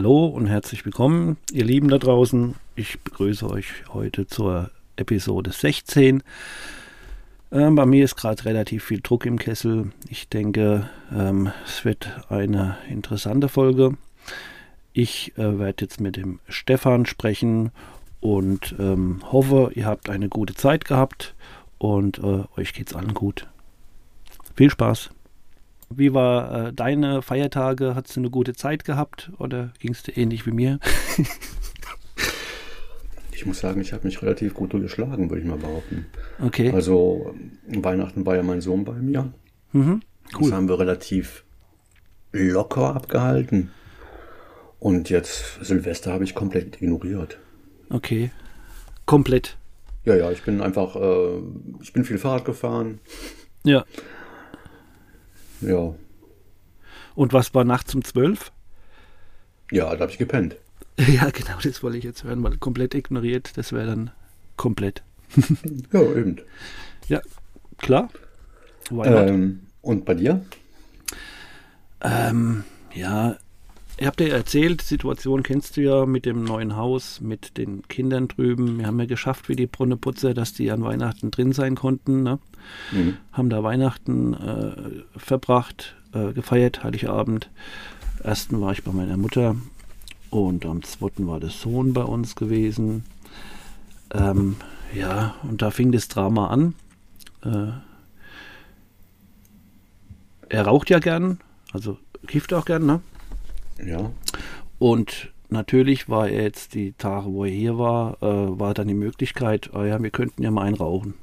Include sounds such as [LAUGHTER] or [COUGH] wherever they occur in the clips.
Hallo und herzlich willkommen, ihr Lieben da draußen. Ich begrüße euch heute zur Episode 16. Ähm, bei mir ist gerade relativ viel Druck im Kessel. Ich denke, ähm, es wird eine interessante Folge. Ich äh, werde jetzt mit dem Stefan sprechen und ähm, hoffe, ihr habt eine gute Zeit gehabt und äh, euch geht's allen gut. Viel Spaß! Wie war äh, deine Feiertage? Hattest du eine gute Zeit gehabt oder ging es dir ähnlich wie mir? [LAUGHS] ich muss sagen, ich habe mich relativ gut durchgeschlagen, würde ich mal behaupten. Okay. Also Weihnachten war ja mein Sohn bei mir. Mhm, cool. Das haben wir relativ locker abgehalten. Und jetzt Silvester habe ich komplett ignoriert. Okay. Komplett. Ja, ja, ich bin einfach, äh, ich bin viel Fahrrad gefahren. Ja. Ja. Und was war nachts um zwölf? Ja, da habe ich gepennt. [LAUGHS] Ja, genau, das wollte ich jetzt hören, weil komplett ignoriert, das wäre dann komplett. [LAUGHS] ja, eben. Ja, klar. Ähm, und bei dir? Ähm, ja, ich habe dir erzählt, die Situation kennst du ja mit dem neuen Haus, mit den Kindern drüben. Wir haben ja geschafft, wie die Brunneputzer, dass die an Weihnachten drin sein konnten. Ne? Mhm. Haben da Weihnachten äh, verbracht, äh, gefeiert, Heiligabend. Ersten war ich bei meiner Mutter und am zweiten war der Sohn bei uns gewesen. Ähm, ja, und da fing das Drama an. Äh, er raucht ja gern, also kifft auch gern, ne? Ja. Und natürlich war er jetzt die Tage, wo er hier war, äh, war dann die Möglichkeit, oh ja, wir könnten ja mal einrauchen.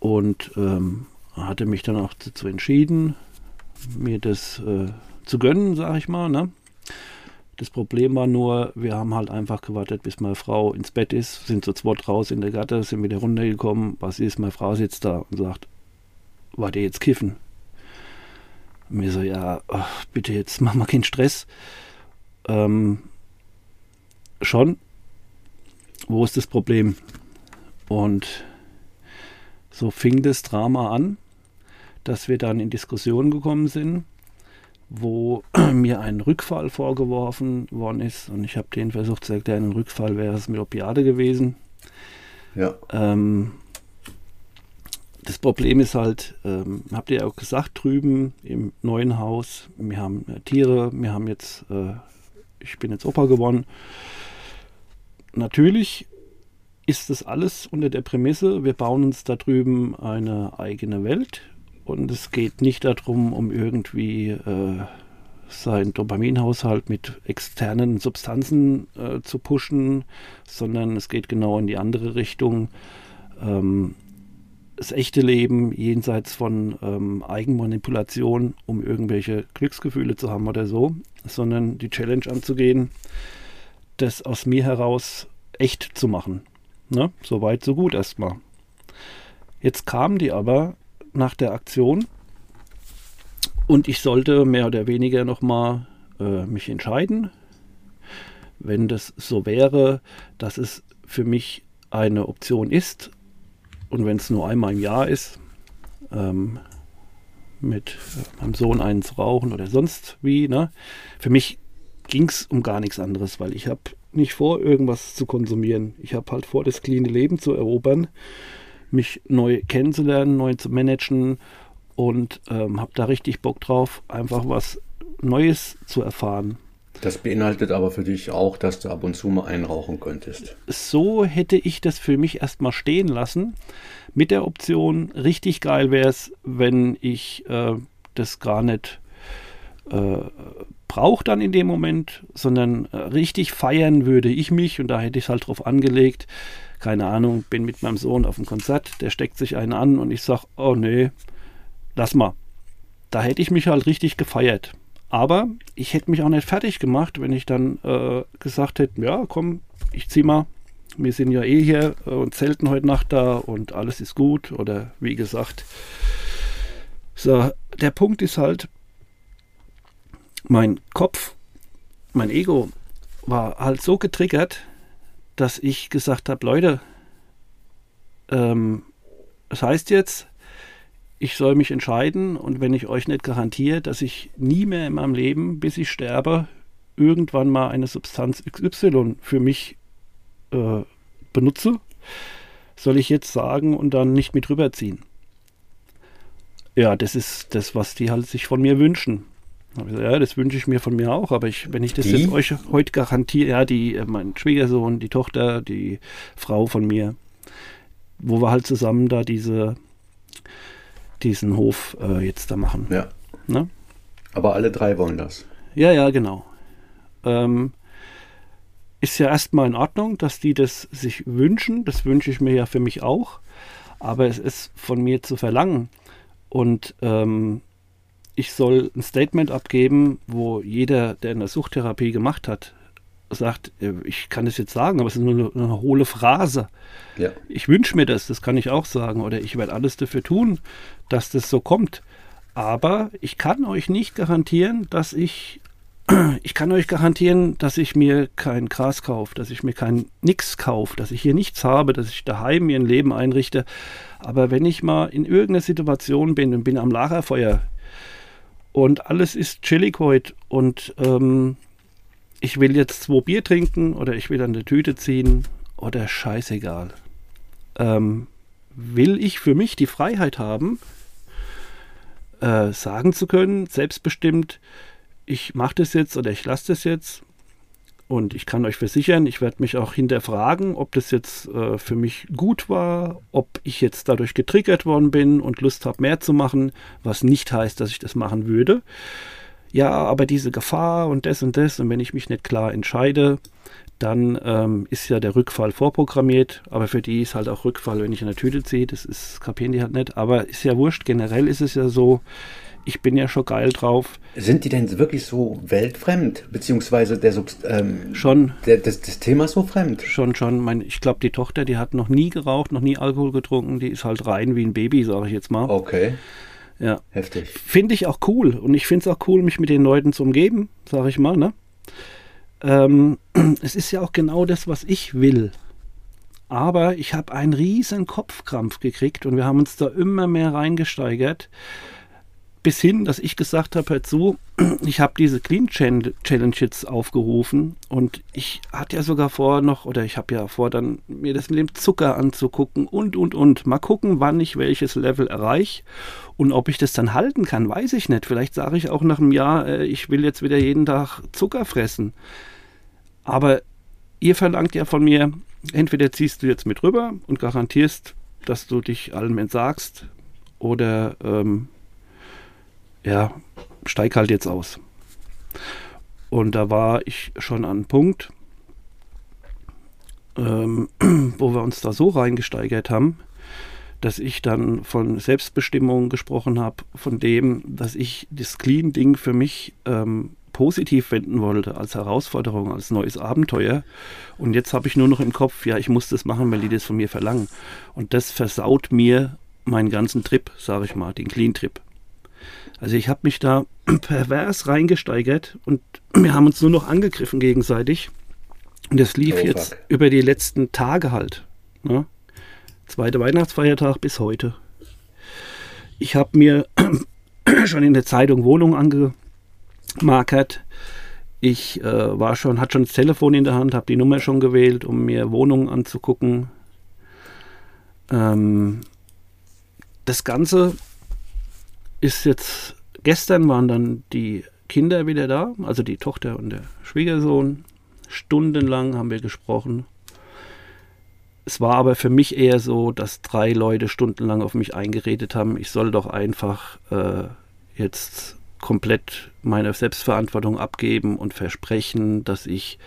Und ähm, hatte mich dann auch dazu entschieden, mir das äh, zu gönnen, sag ich mal. Ne? Das Problem war nur, wir haben halt einfach gewartet, bis meine Frau ins Bett ist, sind so zwei raus in der Gatte, sind wieder runtergekommen. Was ist, meine Frau sitzt da und sagt, warte jetzt kiffen? Und mir so, ja, ach, bitte jetzt mach mal keinen Stress. Ähm, schon. Wo ist das Problem? Und so fing das Drama an, dass wir dann in Diskussionen gekommen sind, wo [CLEARS THROAT] mir ein Rückfall vorgeworfen worden ist. Und ich habe den versucht zu erklären, ein Rückfall wäre es mit Opiate gewesen. Ja. Ähm, das Problem ist halt, ähm, habt ihr ja auch gesagt, drüben im neuen Haus, wir haben äh, Tiere, wir haben jetzt, äh, ich bin jetzt Opa geworden. Natürlich ist das alles unter der Prämisse, wir bauen uns da drüben eine eigene Welt und es geht nicht darum, um irgendwie äh, seinen Dopaminhaushalt mit externen Substanzen äh, zu pushen, sondern es geht genau in die andere Richtung. Ähm, das echte Leben jenseits von ähm, Eigenmanipulation, um irgendwelche Glücksgefühle zu haben oder so, sondern die Challenge anzugehen, das aus mir heraus echt zu machen. Ne? So weit, so gut erstmal. Jetzt kamen die aber nach der Aktion und ich sollte mehr oder weniger nochmal äh, mich entscheiden, wenn das so wäre, dass es für mich eine Option ist und wenn es nur einmal im Jahr ist, ähm, mit meinem Sohn einen zu rauchen oder sonst wie, ne? Für mich ging es um gar nichts anderes, weil ich habe nicht vor, irgendwas zu konsumieren. Ich habe halt vor, das cleane Leben zu erobern, mich neu kennenzulernen, neu zu managen und ähm, habe da richtig Bock drauf, einfach was Neues zu erfahren. Das beinhaltet aber für dich auch, dass du ab und zu mal einrauchen könntest. So hätte ich das für mich erstmal stehen lassen. Mit der Option, richtig geil wäre es, wenn ich äh, das gar nicht äh, brauche dann in dem Moment, sondern äh, richtig feiern würde ich mich und da hätte ich es halt drauf angelegt. Keine Ahnung, bin mit meinem Sohn auf dem Konzert, der steckt sich einen an und ich sage, oh nee, lass mal. da hätte ich mich halt richtig gefeiert. Aber ich hätte mich auch nicht fertig gemacht, wenn ich dann äh, gesagt hätte, ja, komm, ich zieh mal. Wir sind ja eh hier äh, und zelten heute Nacht da und alles ist gut. Oder wie gesagt. So, der Punkt ist halt, mein Kopf, mein Ego war halt so getriggert, dass ich gesagt habe, Leute, ähm, das heißt jetzt, ich soll mich entscheiden und wenn ich euch nicht garantiere, dass ich nie mehr in meinem Leben, bis ich sterbe, irgendwann mal eine Substanz XY für mich äh, benutze, soll ich jetzt sagen und dann nicht mit rüberziehen. Ja, das ist das, was die halt sich von mir wünschen. Ja, das wünsche ich mir von mir auch, aber ich, wenn ich das die? jetzt euch heute garantiere, ja, die, äh, mein Schwiegersohn, die Tochter, die Frau von mir, wo wir halt zusammen da diese diesen Hof äh, jetzt da machen. Ja. Ne? Aber alle drei wollen das. Ja, ja, genau. Ähm, ist ja erstmal in Ordnung, dass die das sich wünschen. Das wünsche ich mir ja für mich auch. Aber es ist von mir zu verlangen. Und ähm, ich soll ein Statement abgeben, wo jeder, der eine Suchttherapie gemacht hat, sagt, äh, ich kann es jetzt sagen, aber es ist nur eine, eine hohle Phrase. Ja. Ich wünsche mir das, das kann ich auch sagen. Oder ich werde alles dafür tun, dass das so kommt. Aber ich kann euch nicht garantieren, dass ich, [CLEARS THROAT] ich kann euch garantieren, dass ich mir kein Gras kaufe, dass ich mir kein Nix kaufe, dass ich hier nichts habe, dass ich daheim mir ein Leben einrichte. Aber wenn ich mal in irgendeiner Situation bin und bin am Lagerfeuer und alles ist chillig heute und ähm, ich will jetzt zwei Bier trinken oder ich will an der Tüte ziehen oder scheißegal. Ähm, will ich für mich die Freiheit haben, äh, sagen zu können, selbstbestimmt, ich mache das jetzt oder ich lasse das jetzt. Und ich kann euch versichern, ich werde mich auch hinterfragen, ob das jetzt äh, für mich gut war, ob ich jetzt dadurch getriggert worden bin und Lust habe, mehr zu machen, was nicht heißt, dass ich das machen würde ja, aber diese Gefahr und das und das und wenn ich mich nicht klar entscheide, dann ähm, ist ja der Rückfall vorprogrammiert, aber für die ist halt auch Rückfall, wenn ich in der Tüte ziehe, das ist, kapieren die halt nicht, aber ist ja wurscht, generell ist es ja so, ich bin ja schon geil drauf. Sind die denn wirklich so weltfremd, beziehungsweise der ähm, schon der, das, das Thema so fremd? Schon, schon. Mein, ich glaube, die Tochter, die hat noch nie geraucht, noch nie Alkohol getrunken, die ist halt rein wie ein Baby, sage ich jetzt mal. Okay. Ja. Heftig. Finde ich auch cool. Und ich finde es auch cool, mich mit den Leuten zu umgeben, sage ich mal. Ne? Ähm, [CLEARS THROAT] es ist ja auch genau das, was ich will. Aber ich habe einen riesen Kopfkrampf gekriegt und wir haben uns da immer mehr reingesteigert bis hin, dass ich gesagt habe, hör [CLEARS THROAT] zu, ich habe diese Clean Challenge jetzt aufgerufen und ich hatte ja sogar vor noch, oder ich habe ja vor, dann mir das mit dem Zucker anzugucken und, und, und. Mal gucken, wann ich welches Level erreiche und ob ich das dann halten kann, weiß ich nicht. Vielleicht sage ich auch nach einem Jahr, äh, ich will jetzt wieder jeden Tag Zucker fressen. Aber ihr verlangt ja von mir, entweder ziehst du jetzt mit rüber und garantierst, dass du dich allem entsagst, oder ähm, ja, steig halt jetzt aus. Und da war ich schon an einem Punkt, ähm, [CLEARS THROAT] wo wir uns da so reingesteigert haben, dass ich dann von Selbstbestimmung gesprochen habe, von dem, dass ich das Clean-Ding für mich ähm, positiv wenden wollte, als Herausforderung, als neues Abenteuer. Und jetzt habe ich nur noch im Kopf, ja, ich muss das machen, weil die das von mir verlangen. Und das versaut mir meinen ganzen Trip, sage ich mal, den Clean-Trip. Also ich habe mich da [CLEARS THROAT] pervers reingesteigert und [CLEARS THROAT] wir haben uns nur noch angegriffen gegenseitig. Und das lief oh, jetzt über die letzten Tage halt. Ne? Zweiter Weihnachtsfeiertag bis heute. Ich habe mir [CLEARS THROAT] schon in der Zeitung Wohnung angemarkert. Ich äh, war schon, hatte schon das Telefon in der Hand, habe die Nummer schon gewählt, um mir Wohnungen anzugucken. Ähm, das Ganze ist jetzt, gestern waren dann die Kinder wieder da, also die Tochter und der Schwiegersohn. Stundenlang haben wir gesprochen. Es war aber für mich eher so, dass drei Leute stundenlang auf mich eingeredet haben, ich soll doch einfach äh, jetzt komplett meine Selbstverantwortung abgeben und versprechen, dass ich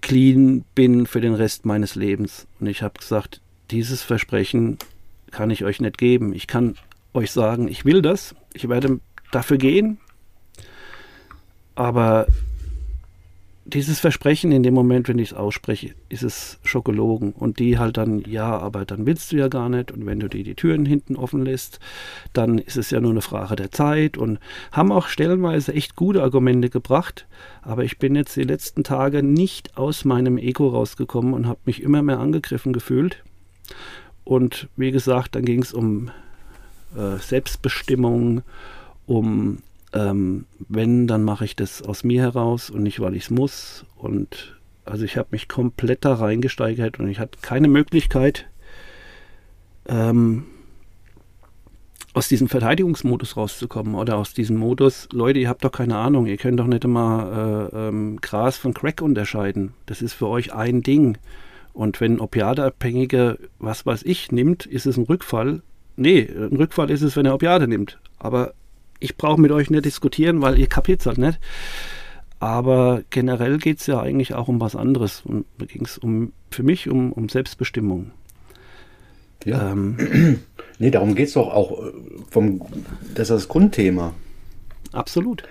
clean bin für den Rest meines Lebens. Und ich habe gesagt, dieses Versprechen kann ich euch nicht geben. Ich kann euch sagen, ich will das, ich werde dafür gehen, aber dieses Versprechen in dem Moment, wenn ich es ausspreche, ist es Schokologen. Und die halt dann, ja, aber dann willst du ja gar nicht. Und wenn du dir die Türen hinten offen lässt, dann ist es ja nur eine Frage der Zeit. Und haben auch stellenweise echt gute Argumente gebracht. Aber ich bin jetzt die letzten Tage nicht aus meinem Ego rausgekommen und habe mich immer mehr angegriffen gefühlt. Und wie gesagt, dann ging es um äh, Selbstbestimmung, um ähm, wenn, dann mache ich das aus mir heraus und nicht, weil ich es muss. Und also ich habe mich komplett da reingesteigert und ich hatte keine Möglichkeit, ähm, aus diesem Verteidigungsmodus rauszukommen oder aus diesem Modus, Leute, ihr habt doch keine Ahnung, ihr könnt doch nicht immer äh, ähm, Gras von Crack unterscheiden. Das ist für euch ein Ding. Und wenn Opiateabhängige, was weiß ich, nimmt, ist es ein Rückfall. Nee, ein Rückfall ist es, wenn er Opiate nimmt. Aber ich brauche mit euch nicht diskutieren, weil ihr kapiert es halt nicht. Aber generell geht es ja eigentlich auch um was anderes. Und da ging es um, für mich um, um Selbstbestimmung. Ja. Ähm, [CLEARS THROAT] nee, darum geht es doch auch. Äh, vom, das ist das Grundthema. Absolut.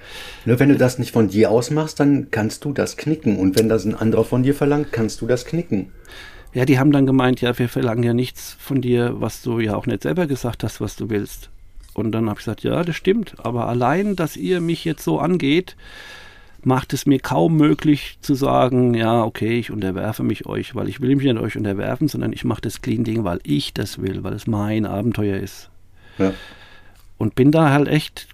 Nur wenn du das nicht von dir aus machst, dann kannst du das knicken. Und wenn das ein anderer von dir verlangt, kannst du das knicken. Ja, die haben dann gemeint, ja, wir verlangen ja nichts von dir, was du ja auch nicht selber gesagt hast, was du willst. Und dann habe ich gesagt, ja, das stimmt. Aber allein, dass ihr mich jetzt so angeht, macht es mir kaum möglich zu sagen, ja, okay, ich unterwerfe mich euch, weil ich will mich nicht euch unterwerfen, sondern ich mache das Clean-Ding, weil ich das will, weil es mein Abenteuer ist. Ja. Und bin da halt echt,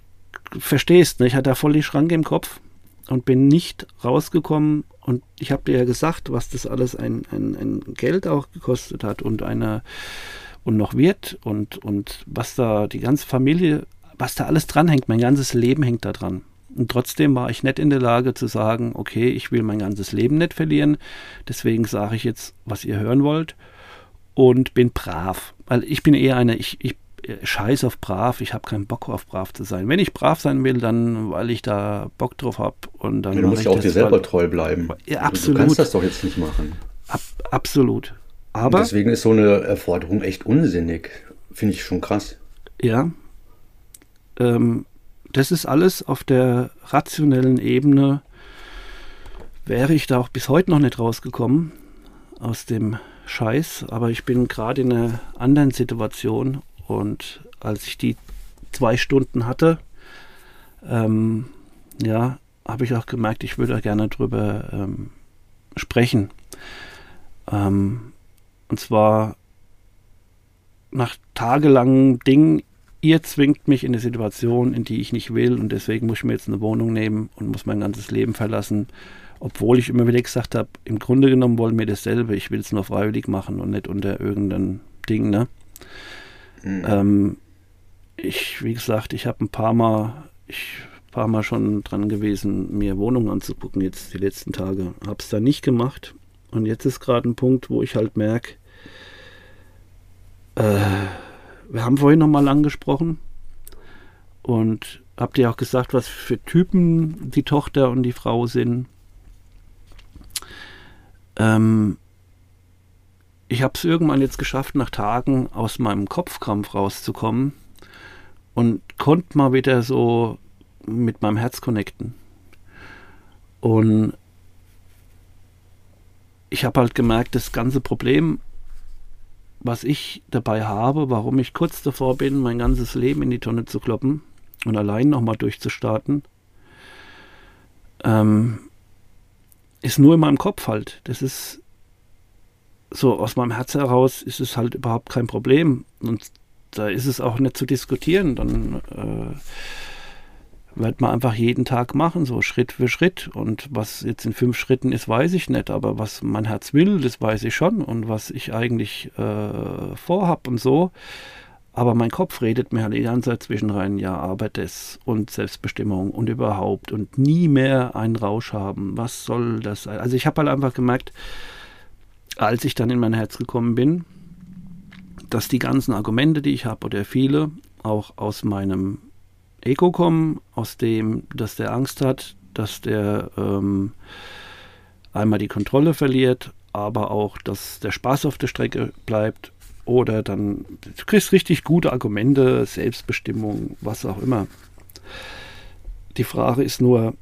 verstehst, ne? ich hatte da voll die Schranke im Kopf und bin nicht rausgekommen. Und ich habe dir ja gesagt, was das alles ein, ein, ein Geld auch gekostet hat und eine und noch wird und, und was da die ganze Familie, was da alles dranhängt, mein ganzes Leben hängt da dran. Und trotzdem war ich nicht in der Lage zu sagen, okay, ich will mein ganzes Leben nicht verlieren, deswegen sage ich jetzt, was ihr hören wollt und bin brav. Weil ich bin eher eine, ich, ich scheiß auf brav, ich habe keinen Bock auf brav zu sein. Wenn ich brav sein will, dann weil ich da Bock drauf habe und dann. Ja, du musst ja auch dir selber weil, treu bleiben. Ja, absolut. Du kannst das doch jetzt nicht machen. Ab, absolut. Aber Und deswegen ist so eine Erforderung echt unsinnig. Finde ich schon krass. Ja. Ähm, das ist alles auf der rationellen Ebene. Wäre ich da auch bis heute noch nicht rausgekommen aus dem Scheiß. Aber ich bin gerade in einer anderen Situation. Und als ich die zwei Stunden hatte, ähm, ja, habe ich auch gemerkt, ich würde gerne drüber ähm, sprechen. Ähm, und zwar nach tagelangem Ding, ihr zwingt mich in eine Situation, in die ich nicht will und deswegen muss ich mir jetzt eine Wohnung nehmen und muss mein ganzes Leben verlassen. Obwohl ich immer wieder gesagt habe, im Grunde genommen wollen wir dasselbe, ich will es nur freiwillig machen und nicht unter irgendeinem Ding, ne? Mhm. Ähm, ich, wie gesagt, ich habe ein paar Mal, ich paar Mal schon dran gewesen, mir Wohnungen anzugucken, jetzt die letzten Tage. Habe es da nicht gemacht. Und jetzt ist gerade ein Punkt, wo ich halt merke, äh, wir haben vorhin nochmal angesprochen und habt ihr auch gesagt, was für Typen die Tochter und die Frau sind. Ähm, ich habe es irgendwann jetzt geschafft, nach Tagen aus meinem Kopfkrampf rauszukommen und konnte mal wieder so mit meinem Herz connecten. Und ich habe halt gemerkt, das ganze Problem was ich dabei habe, warum ich kurz davor bin, mein ganzes Leben in die Tonne zu kloppen und allein nochmal durchzustarten, ähm, ist nur in meinem Kopf halt. Das ist so aus meinem Herz heraus ist es halt überhaupt kein Problem. Und da ist es auch nicht zu diskutieren. Dann äh, wird man einfach jeden Tag machen, so Schritt für Schritt. Und was jetzt in fünf Schritten ist, weiß ich nicht. Aber was mein Herz will, das weiß ich schon. Und was ich eigentlich äh, vorhab und so. Aber mein Kopf redet mir halt die ganze Zeit zwischen rein, ja, aber das und Selbstbestimmung und überhaupt und nie mehr einen Rausch haben. Was soll das sein? Also ich habe halt einfach gemerkt, als ich dann in mein Herz gekommen bin, dass die ganzen Argumente, die ich habe, oder viele, auch aus meinem Ego kommen, aus dem, dass der Angst hat, dass der ähm, einmal die Kontrolle verliert, aber auch, dass der Spaß auf der Strecke bleibt oder dann du kriegst richtig gute Argumente, Selbstbestimmung, was auch immer. Die Frage ist nur,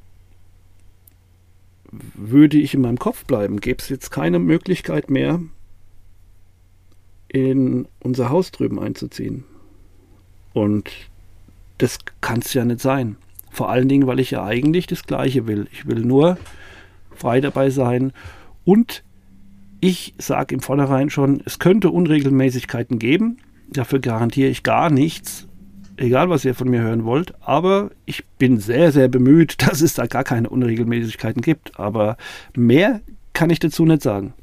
würde ich in meinem Kopf bleiben, gäbe es jetzt keine Möglichkeit mehr, in unser Haus drüben einzuziehen. Und das kann es ja nicht sein. Vor allen Dingen, weil ich ja eigentlich das Gleiche will. Ich will nur frei dabei sein und ich sage im Vornherein schon, es könnte Unregelmäßigkeiten geben. Dafür garantiere ich gar nichts, egal was ihr von mir hören wollt. Aber ich bin sehr, sehr bemüht, [LAUGHS] dass es da gar keine Unregelmäßigkeiten gibt. Aber mehr kann ich dazu nicht sagen.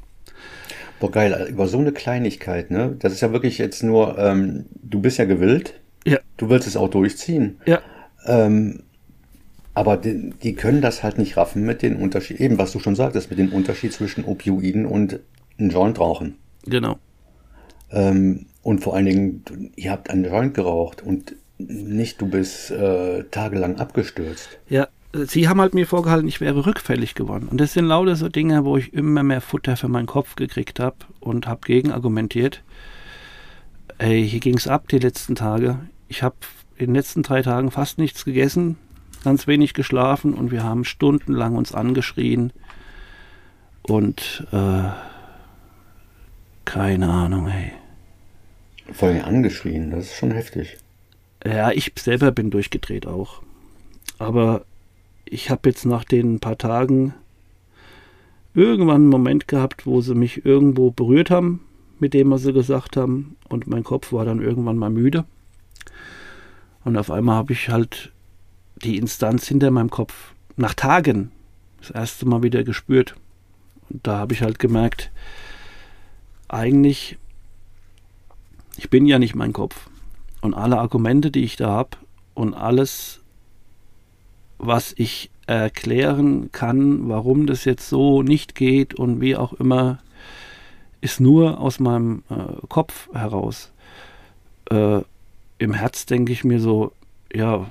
Boah, geil, über so eine Kleinigkeit, ne? Das ist ja wirklich jetzt nur, ähm, du bist ja gewillt. Ja. Du willst es auch durchziehen. Ja. Ähm, aber die, die, können das halt nicht raffen mit den Unterschied, eben was du schon sagtest, mit dem Unterschied zwischen Opioiden und ein Joint rauchen. Genau. Ähm, und vor allen Dingen, ihr habt einen Joint geraucht und nicht du bist äh, tagelang abgestürzt. Ja, sie haben halt mir vorgehalten, ich wäre rückfällig geworden. Und das sind lauter so Dinge, wo ich immer mehr Futter für meinen Kopf gekriegt habe und habe gegenargumentiert. Ey, hier ging es ab die letzten Tage. Ich habe in den letzten drei Tagen fast nichts gegessen, ganz wenig geschlafen und wir haben stundenlang uns angeschrien. Und äh, keine Ahnung, ey. Vor allem angeschrien, das ist schon heftig. Ja, ich selber bin durchgedreht auch. Aber ich habe jetzt nach den paar Tagen irgendwann einen Moment gehabt, wo sie mich irgendwo berührt haben, mit dem, was sie gesagt haben. Und mein Kopf war dann irgendwann mal müde. Und auf einmal habe ich halt die Instanz hinter meinem Kopf nach Tagen das erste Mal wieder gespürt. Und da habe ich halt gemerkt, eigentlich, ich bin ja nicht mein Kopf. Und alle Argumente, die ich da habe und alles, was ich erklären kann, warum das jetzt so nicht geht und wie auch immer, ist nur aus meinem äh, Kopf heraus. Äh, Im Herz denke ich mir so, ja,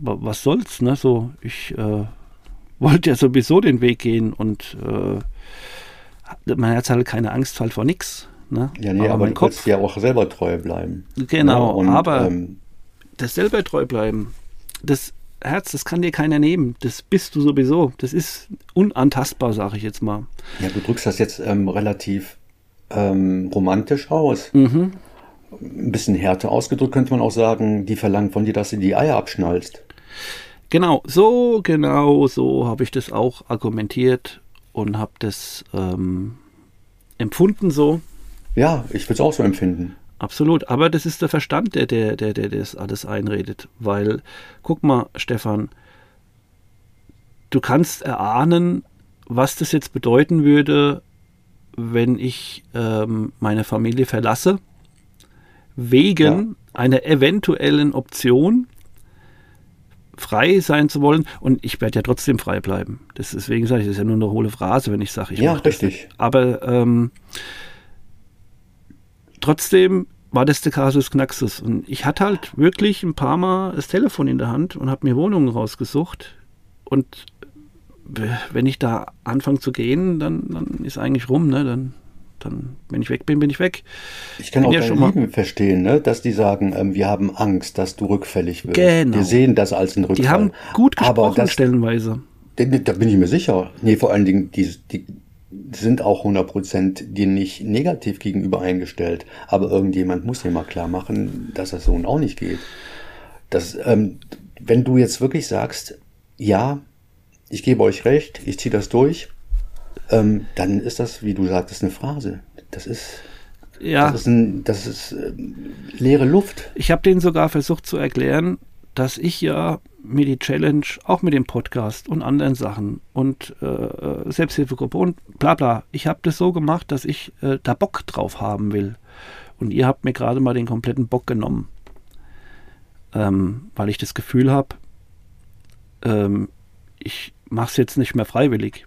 was soll's, ne? So, ich äh, wollte ja sowieso den Weg gehen und äh, mein Herz hatte keine Angst halt vor nichts. Ne? Ja, nee, aber, aber mein Kopf ja auch selber treu bleiben. Genau, ja, und, aber ähm, das selber treu bleiben, das Herz, das kann dir keiner nehmen. Das bist du sowieso. Das ist unantastbar, sage ich jetzt mal. Ja, du drückst das jetzt ähm, relativ ähm, romantisch aus. Mhm ein bisschen härter ausgedrückt könnte man auch sagen, die verlangen von dir, dass du die Eier abschnallst. Genau, so genau so habe ich das auch argumentiert und habe das ähm, empfunden so. Ja, ich würde es auch so empfinden. Absolut, aber das ist der Verstand, der, der, der, der das alles einredet. Weil, guck mal, Stefan, du kannst erahnen, was das jetzt bedeuten würde, wenn ich ähm, meine Familie verlasse wegen ja. einer eventuellen Option frei sein zu wollen. Und ich werde ja trotzdem frei bleiben. Das, deswegen sage ich, das ist ja nur eine hohle Phrase, wenn ich sage, ich ja, richtig. Das. Aber ähm, trotzdem war das der Kasus Knaxus. Und ich hatte halt wirklich ein paar Mal das Telefon in der Hand und habe mir Wohnungen rausgesucht. Und wenn ich da anfange zu gehen, dann, dann ist eigentlich rum, ne? Dann dann, wenn ich weg bin, bin ich weg. Ich kann bin auch ja deine Lieben verstehen, ne? dass die sagen, ähm, wir haben Angst, dass du rückfällig wirst. Genau. Wir sehen das als einen Rückfall. Die haben gut gesprochen Aber das, stellenweise. Da bin ich mir sicher. Nee, vor allen Dingen, die, die sind auch 100% dir nicht negativ gegenüber eingestellt. Aber irgendjemand muss dir mal klar machen, dass das so auch nicht geht. Das, ähm, wenn du jetzt wirklich sagst, ja, ich gebe euch recht, ich ziehe das durch, ähm, dann ist das, wie du sagtest, eine Phrase. Das ist, ja. das ist, ein, das ist äh, leere Luft. Ich habe denen sogar versucht zu erklären, dass ich ja mir die Challenge, auch mit dem Podcast und anderen Sachen und äh, äh Selbsthilfegruppe und bla bla, ich habe das so gemacht, dass ich äh, da Bock drauf haben will. Und ihr habt mir gerade mal den kompletten Bock genommen. Ähm, weil ich das Gefühl habe, ähm, ich mache es jetzt nicht mehr freiwillig.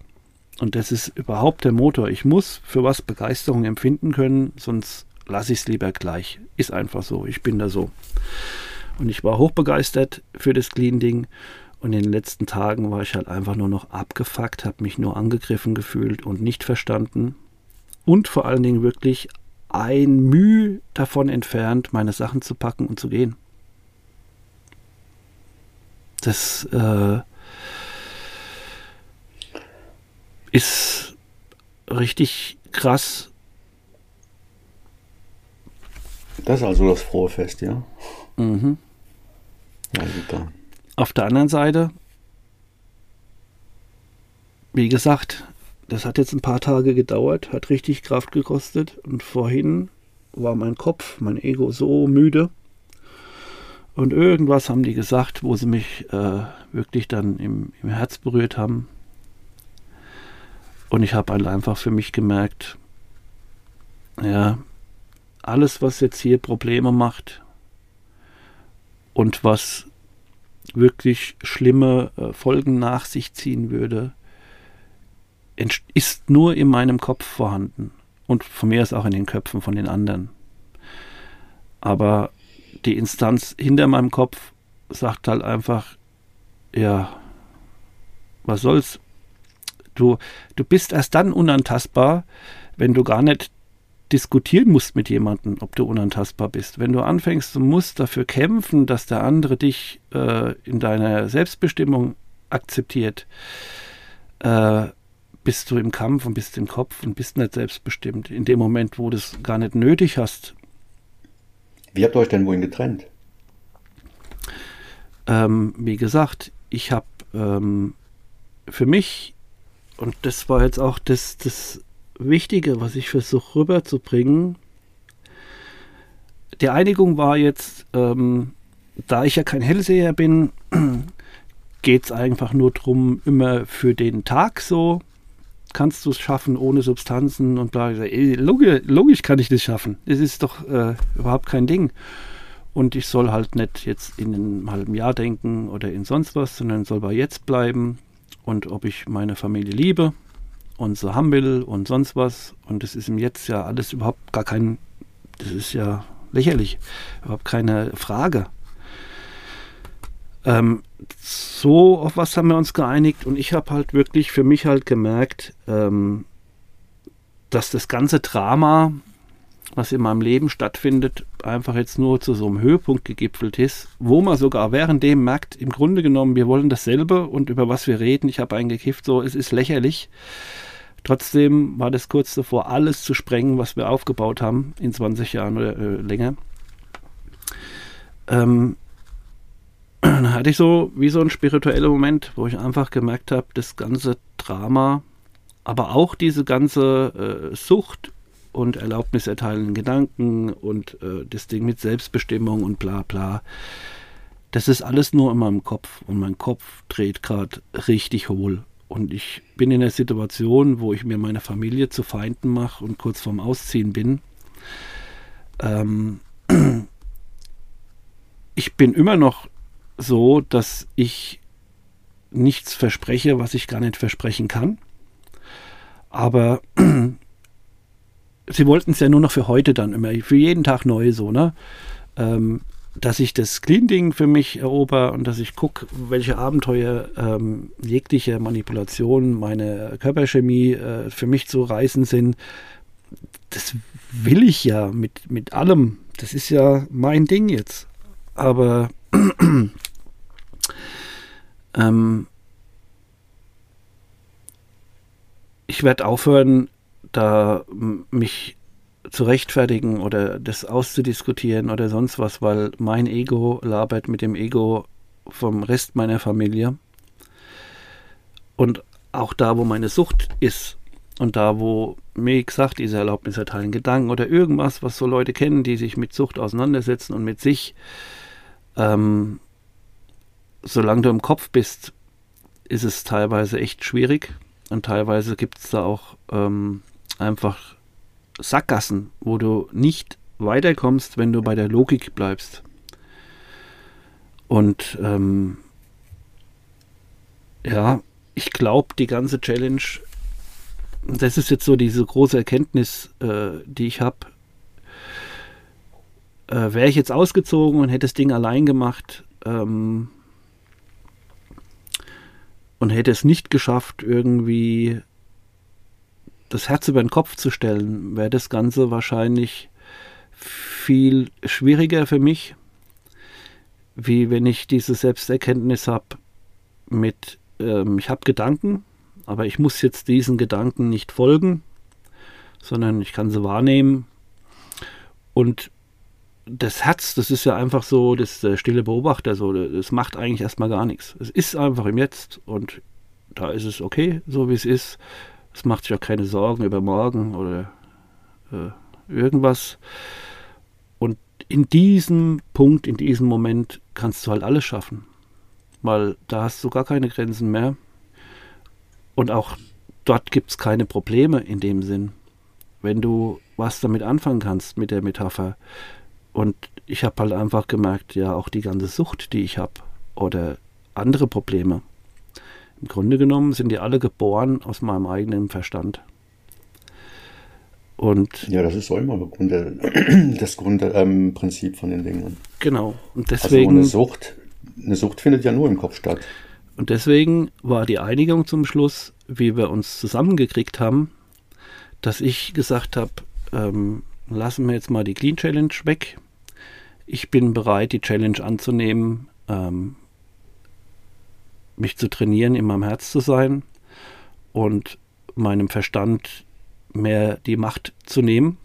Und das ist überhaupt der Motor. Ich muss für was Begeisterung empfinden können, sonst lasse ich es lieber gleich. Ist einfach so. Ich bin da so. Und ich war hochbegeistert für das Clean-Ding. Und in den letzten Tagen war ich halt einfach nur noch abgefuckt, habe mich nur angegriffen gefühlt und nicht verstanden. Und vor allen Dingen wirklich ein Mühe davon entfernt, meine Sachen zu packen und zu gehen. Das äh, ist richtig krass. Das ist also das frohe Fest, ja? Mhm. Ja. Auf der anderen Seite, wie gesagt, das hat jetzt ein paar Tage gedauert, hat richtig Kraft gekostet und vorhin war mein Kopf, mein Ego so müde. Und irgendwas haben die gesagt, wo sie mich äh, wirklich dann im, im Herz berührt haben. Und ich habe halt einfach für mich gemerkt, ja, alles, was jetzt hier Probleme macht und was wirklich schlimme äh, Folgen nach sich ziehen würde, ist nur in meinem Kopf vorhanden. Und von mir ist auch in den Köpfen von den anderen. Aber die Instanz hinter meinem Kopf sagt halt einfach, ja, was soll's? Du, du bist erst dann unantastbar, wenn du gar nicht diskutieren musst mit jemandem, ob du unantastbar bist. Wenn du anfängst, du musst dafür kämpfen, dass der andere dich äh, in deiner Selbstbestimmung akzeptiert, äh, bist du im Kampf und bist im Kopf und bist nicht selbstbestimmt. In dem Moment, wo du es gar nicht nötig hast. Wie habt ihr euch denn wohin getrennt? Ähm, wie gesagt, ich habe ähm, für mich, und das war jetzt auch das, das Wichtige, was ich versuche rüberzubringen, die Einigung war jetzt, ähm, da ich ja kein Hellseher bin, [CLEARS THROAT] geht es einfach nur darum, immer für den Tag so kannst du es schaffen ohne Substanzen und bla. Logisch, logisch kann ich das schaffen. Das ist doch äh, überhaupt kein Ding. Und ich soll halt nicht jetzt in einem halben Jahr denken oder in sonst was, sondern soll bei jetzt bleiben. Und ob ich meine Familie liebe und so will und sonst was. Und das ist im Jetzt ja alles überhaupt gar kein, das ist ja lächerlich, überhaupt keine Frage. Ähm, so auf was haben wir uns geeinigt und ich habe halt wirklich für mich halt gemerkt, ähm, dass das ganze Drama, was in meinem Leben stattfindet, einfach jetzt nur zu so einem Höhepunkt gegipfelt ist, wo man sogar währenddem merkt, im Grunde genommen, wir wollen dasselbe und über was wir reden, ich habe einen gekifft, so, es ist lächerlich. Trotzdem war das kurz davor, alles zu sprengen, was wir aufgebaut haben in 20 Jahren oder äh, länger. Ähm, [CLEARS THROAT] dann hatte ich so wie so ein spiritueller Moment, wo ich einfach gemerkt habe, das ganze Drama, aber auch diese ganze äh, Sucht und Erlaubnis erteilenden Gedanken und äh, das Ding mit Selbstbestimmung und bla bla. Das ist alles nur in meinem Kopf und mein Kopf dreht gerade richtig hohl. Und ich bin in der Situation, wo ich mir meine Familie zu Feinden mache und kurz vorm Ausziehen bin. Ähm, [CLEARS THROAT] ich bin immer noch so, dass ich nichts verspreche, was ich gar nicht versprechen kann. Aber [CLEARS THROAT] sie wollten es ja nur noch für heute dann immer, für jeden Tag neu so, ne? Ähm, dass ich das Clean-Ding für mich erober und dass ich gucke, welche Abenteuer ähm, jegliche Manipulation, meine Körperchemie äh, für mich zu reißen sind. Das will ich ja mit, mit allem. Das ist ja mein Ding jetzt. Aber [CLEARS THROAT] ähm, ich werde aufhören, da mich zu rechtfertigen oder das auszudiskutieren oder sonst was, weil mein Ego labert mit dem Ego vom Rest meiner Familie. Und auch da, wo meine Sucht ist und da, wo mir gesagt, diese Erlaubnis erteilen Gedanken oder irgendwas, was so Leute kennen, die sich mit Sucht auseinandersetzen und mit sich, ähm, solange du im Kopf bist, ist es teilweise echt schwierig. Und teilweise gibt es da auch ähm, einfach Sackgassen, wo du nicht weiterkommst, wenn du bei der Logik bleibst. Und ähm, ja, ich glaube, die ganze Challenge, das ist jetzt so diese große Erkenntnis, äh, die ich habe. Äh, Wäre ich jetzt ausgezogen und hätte das Ding allein gemacht, ähm, und hätte es nicht geschafft, irgendwie das Herz über den Kopf zu stellen, wäre das Ganze wahrscheinlich viel schwieriger für mich, wie wenn ich diese Selbsterkenntnis habe mit, ähm, ich habe Gedanken, aber ich muss jetzt diesen Gedanken nicht folgen, sondern ich kann sie wahrnehmen. Und das Herz, das ist ja einfach so, das der stille Beobachter, so, das macht eigentlich erstmal gar nichts. Es ist einfach im Jetzt und da ist es okay, so wie es ist. Es macht sich auch keine Sorgen über morgen oder äh, irgendwas. Und in diesem Punkt, in diesem Moment kannst du halt alles schaffen. Weil da hast du gar keine Grenzen mehr. Und auch dort gibt es keine Probleme in dem Sinn. Wenn du was damit anfangen kannst mit der Metapher. Und ich habe halt einfach gemerkt, ja, auch die ganze Sucht, die ich habe oder andere Probleme. Im Grunde genommen sind die alle geboren aus meinem eigenen Verstand. Und ja, das ist so immer Grunde, [CLEARS THROAT] das Grundprinzip ähm, von den Dingen. Genau. Und deswegen. Also eine Sucht, eine Sucht findet ja nur im Kopf statt. Und deswegen war die Einigung zum Schluss, wie wir uns zusammengekriegt haben, dass ich gesagt habe, ähm, lassen wir jetzt mal die Clean Challenge weg. Ich bin bereit, die Challenge anzunehmen, ähm, mich zu trainieren, in meinem Herz zu sein und meinem Verstand mehr die Macht zu nehmen.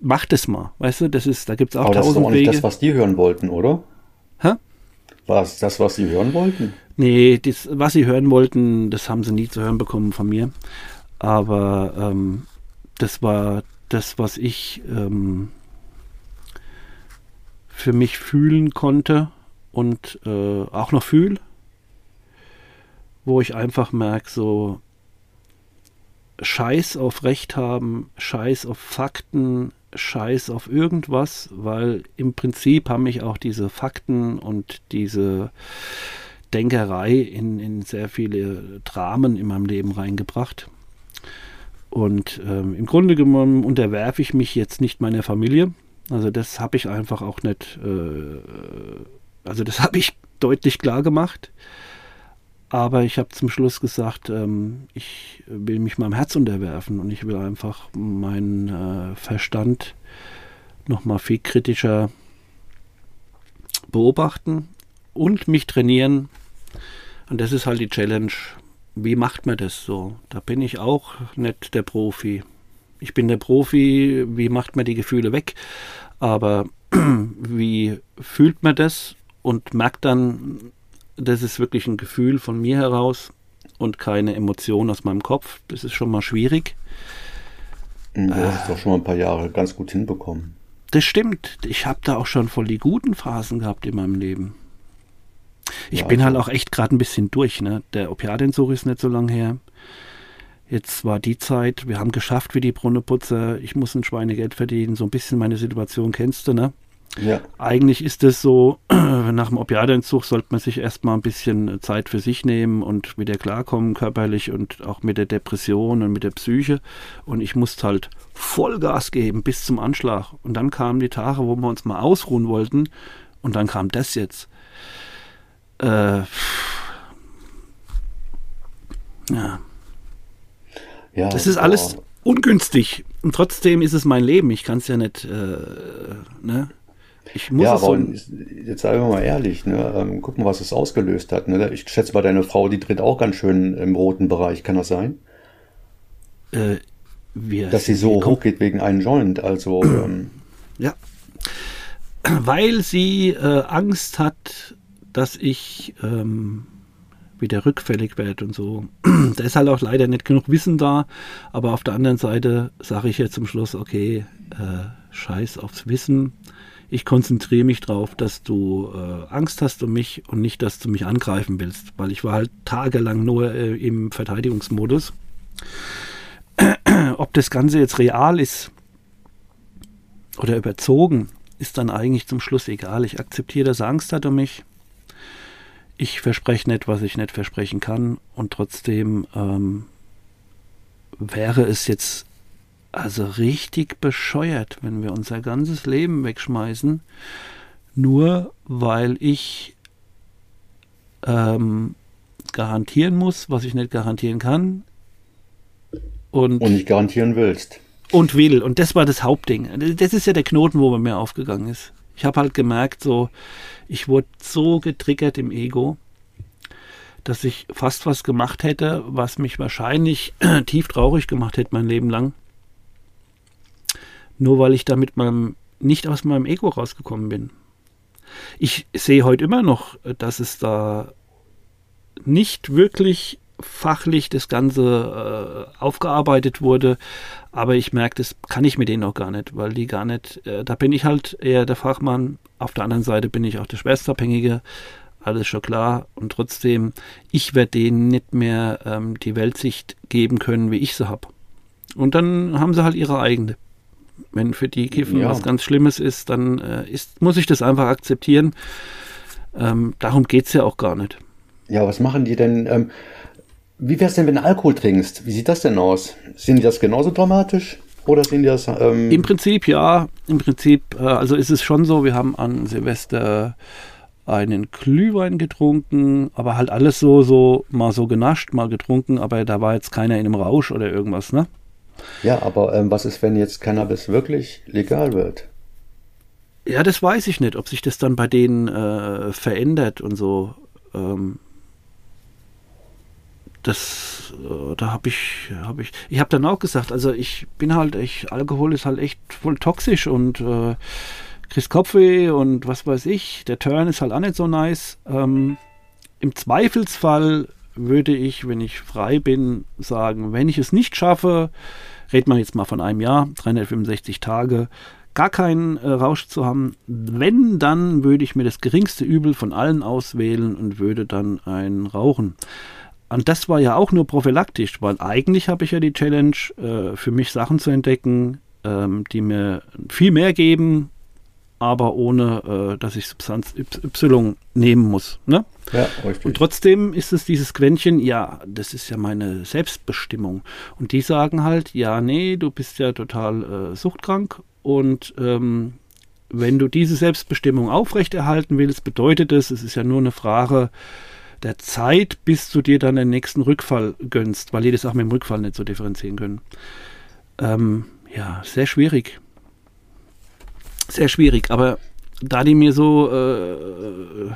Macht es mal, weißt du, das ist, da gibt es auch Aber tausend das ist auch nicht Wege. das, was die hören wollten, oder? Hä? War es das, was sie hören wollten? Nee, das, was sie hören wollten, das haben sie nie zu hören bekommen von mir. Aber ähm, das war das, was ich ähm, für mich fühlen konnte und äh, auch noch fühle, wo ich einfach merke, so Scheiß auf Recht haben, Scheiß auf Fakten, Scheiß auf irgendwas, weil im Prinzip haben mich auch diese Fakten und diese Denkerei in, in sehr viele Dramen in meinem Leben reingebracht. Und ähm, im Grunde genommen unterwerfe ich mich jetzt nicht meiner Familie. Also das habe ich einfach auch nicht, äh, also das [LAUGHS] habe ich deutlich klar gemacht. Aber ich habe zum Schluss gesagt, ähm, ich will mich meinem Herz unterwerfen und ich will einfach meinen äh, Verstand nochmal viel kritischer beobachten und mich trainieren. Und das ist halt die Challenge. Wie macht man das so? Da bin ich auch nicht der Profi. Ich bin der Profi, wie macht man die Gefühle weg? Aber [CLEARS THROAT] wie fühlt man das und merkt dann, das ist wirklich ein Gefühl von mir heraus und keine Emotion aus meinem Kopf. Das ist schon mal schwierig. Du hast es doch schon mal ein paar Jahre ganz gut hinbekommen. Das stimmt. Ich habe da auch schon voll die guten Phasen gehabt in meinem Leben. Ich ja, bin halt also. auch echt gerade ein bisschen durch. Ne? Der Opiatentzug ist nicht so lange her. Jetzt war die Zeit, wir haben geschafft wie die Brunneputzer. Ich muss ein Schweinegeld verdienen. So ein bisschen meine Situation kennst du, ne? Ja. Eigentlich ist es so, [CLEARS THROAT] nach dem Opiatentzug sollte man sich erstmal ein bisschen Zeit für sich nehmen und wieder klarkommen, körperlich und auch mit der Depression und mit der Psyche. Und ich musste halt Vollgas geben bis zum Anschlag. Und dann kamen die Tage, wo wir uns mal ausruhen wollten. Und dann kam das jetzt. Äh, ja. ja. Das ist alles ungünstig. Und trotzdem ist es mein Leben. Ich kann es ja nicht, äh, ne? Ich muss ja, aber so jetzt sagen wir mal ehrlich, ne, ähm, guck mal, was es ausgelöst hat. Ne? Ich schätze mal, deine Frau, die dreht auch ganz schön im roten Bereich, kann das sein? Äh, Dass sie so hochgeht wegen einem Joint, also. Ähm, [CLEARS THROAT] ja. Weil sie äh, Angst hat, dass ich ähm, wieder rückfällig werde und so. [CLEARS THROAT] da ist halt auch leider nicht genug Wissen da, aber auf der anderen Seite sage ich jetzt zum Schluss, okay, äh, scheiß aufs Wissen ich konzentriere mich darauf, dass du äh, Angst hast um mich und nicht, dass du mich angreifen willst, weil ich war halt tagelang nur äh, im Verteidigungsmodus. [CLEARS THROAT] Ob das Ganze jetzt real ist oder überzogen, ist dann eigentlich zum Schluss egal. Ich akzeptiere, dass er Angst hat um mich. Ich verspreche nicht, was ich nicht versprechen kann. Und trotzdem ähm, wäre es jetzt also richtig bescheuert, wenn wir unser ganzes Leben wegschmeißen, nur weil ich ähm, garantieren muss, was ich nicht garantieren kann. Und, und nicht garantieren willst. Und will. Und das war das Hauptding. Das ist ja der Knoten, wo bei mir aufgegangen ist. Ich habe halt gemerkt, so, ich wurde so getriggert im Ego, dass ich fast was gemacht hätte, was mich wahrscheinlich [CLEARS THROAT] tief traurig gemacht hätte mein Leben lang. Nur weil ich damit meinem, nicht aus meinem Ego rausgekommen bin. Ich sehe heute immer noch, dass es da nicht wirklich fachlich das Ganze äh, aufgearbeitet wurde, aber ich merke, das kann ich mit denen auch gar nicht, weil die gar nicht, äh, da bin ich halt eher der Fachmann, auf der anderen Seite bin ich auch der Schwerstabhängige, alles schon klar und trotzdem, ich werde denen nicht mehr ähm, die Weltsicht geben können, wie ich sie habe. Und dann haben sie halt ihre eigene. Wenn für die Kiffen ja. was ganz Schlimmes ist, dann äh, ist, muss ich das einfach akzeptieren. Ähm, darum geht es ja auch gar nicht. Ja, was machen die denn? Ähm, wie wär's denn, wenn du Alkohol trinkst? Wie sieht das denn aus? Sind die das genauso dramatisch? Oder sind die das. Ähm Im Prinzip ja. Im Prinzip, äh, also ist es schon so, wir haben an Silvester einen Glühwein getrunken, aber halt alles so, so, mal so genascht, mal getrunken, aber da war jetzt keiner in einem Rausch oder irgendwas, ne? Ja, aber ähm, was ist, wenn jetzt Cannabis wirklich legal wird? Ja, das weiß ich nicht, ob sich das dann bei denen äh, verändert und so. Ähm, das, äh, da habe ich, habe ich, ich habe dann auch gesagt, also ich bin halt, ich, Alkohol ist halt echt voll toxisch und äh, kriegst Kopfweh und was weiß ich, der Turn ist halt auch nicht so nice. Ähm, Im Zweifelsfall würde ich, wenn ich frei bin, sagen, wenn ich es nicht schaffe, redet man jetzt mal von einem Jahr, 365 Tage, gar keinen äh, Rausch zu haben. Wenn, dann würde ich mir das geringste Übel von allen auswählen und würde dann ein Rauchen. Und das war ja auch nur prophylaktisch, weil eigentlich habe ich ja die Challenge, äh, für mich Sachen zu entdecken, ähm, die mir viel mehr geben, aber ohne, äh, dass ich Substanz Y nehmen muss. Ne? Ja, richtig. Und trotzdem ist es dieses Quäntchen, ja, das ist ja meine Selbstbestimmung. Und die sagen halt, ja, nee, du bist ja total äh, suchtkrank und ähm, wenn du diese Selbstbestimmung aufrechterhalten willst, bedeutet es, es ist ja nur eine Frage der Zeit, bis du dir dann den nächsten Rückfall gönnst, weil die das auch mit dem Rückfall nicht so differenzieren können. Ähm, ja, sehr schwierig. Sehr schwierig, aber da die mir so, äh,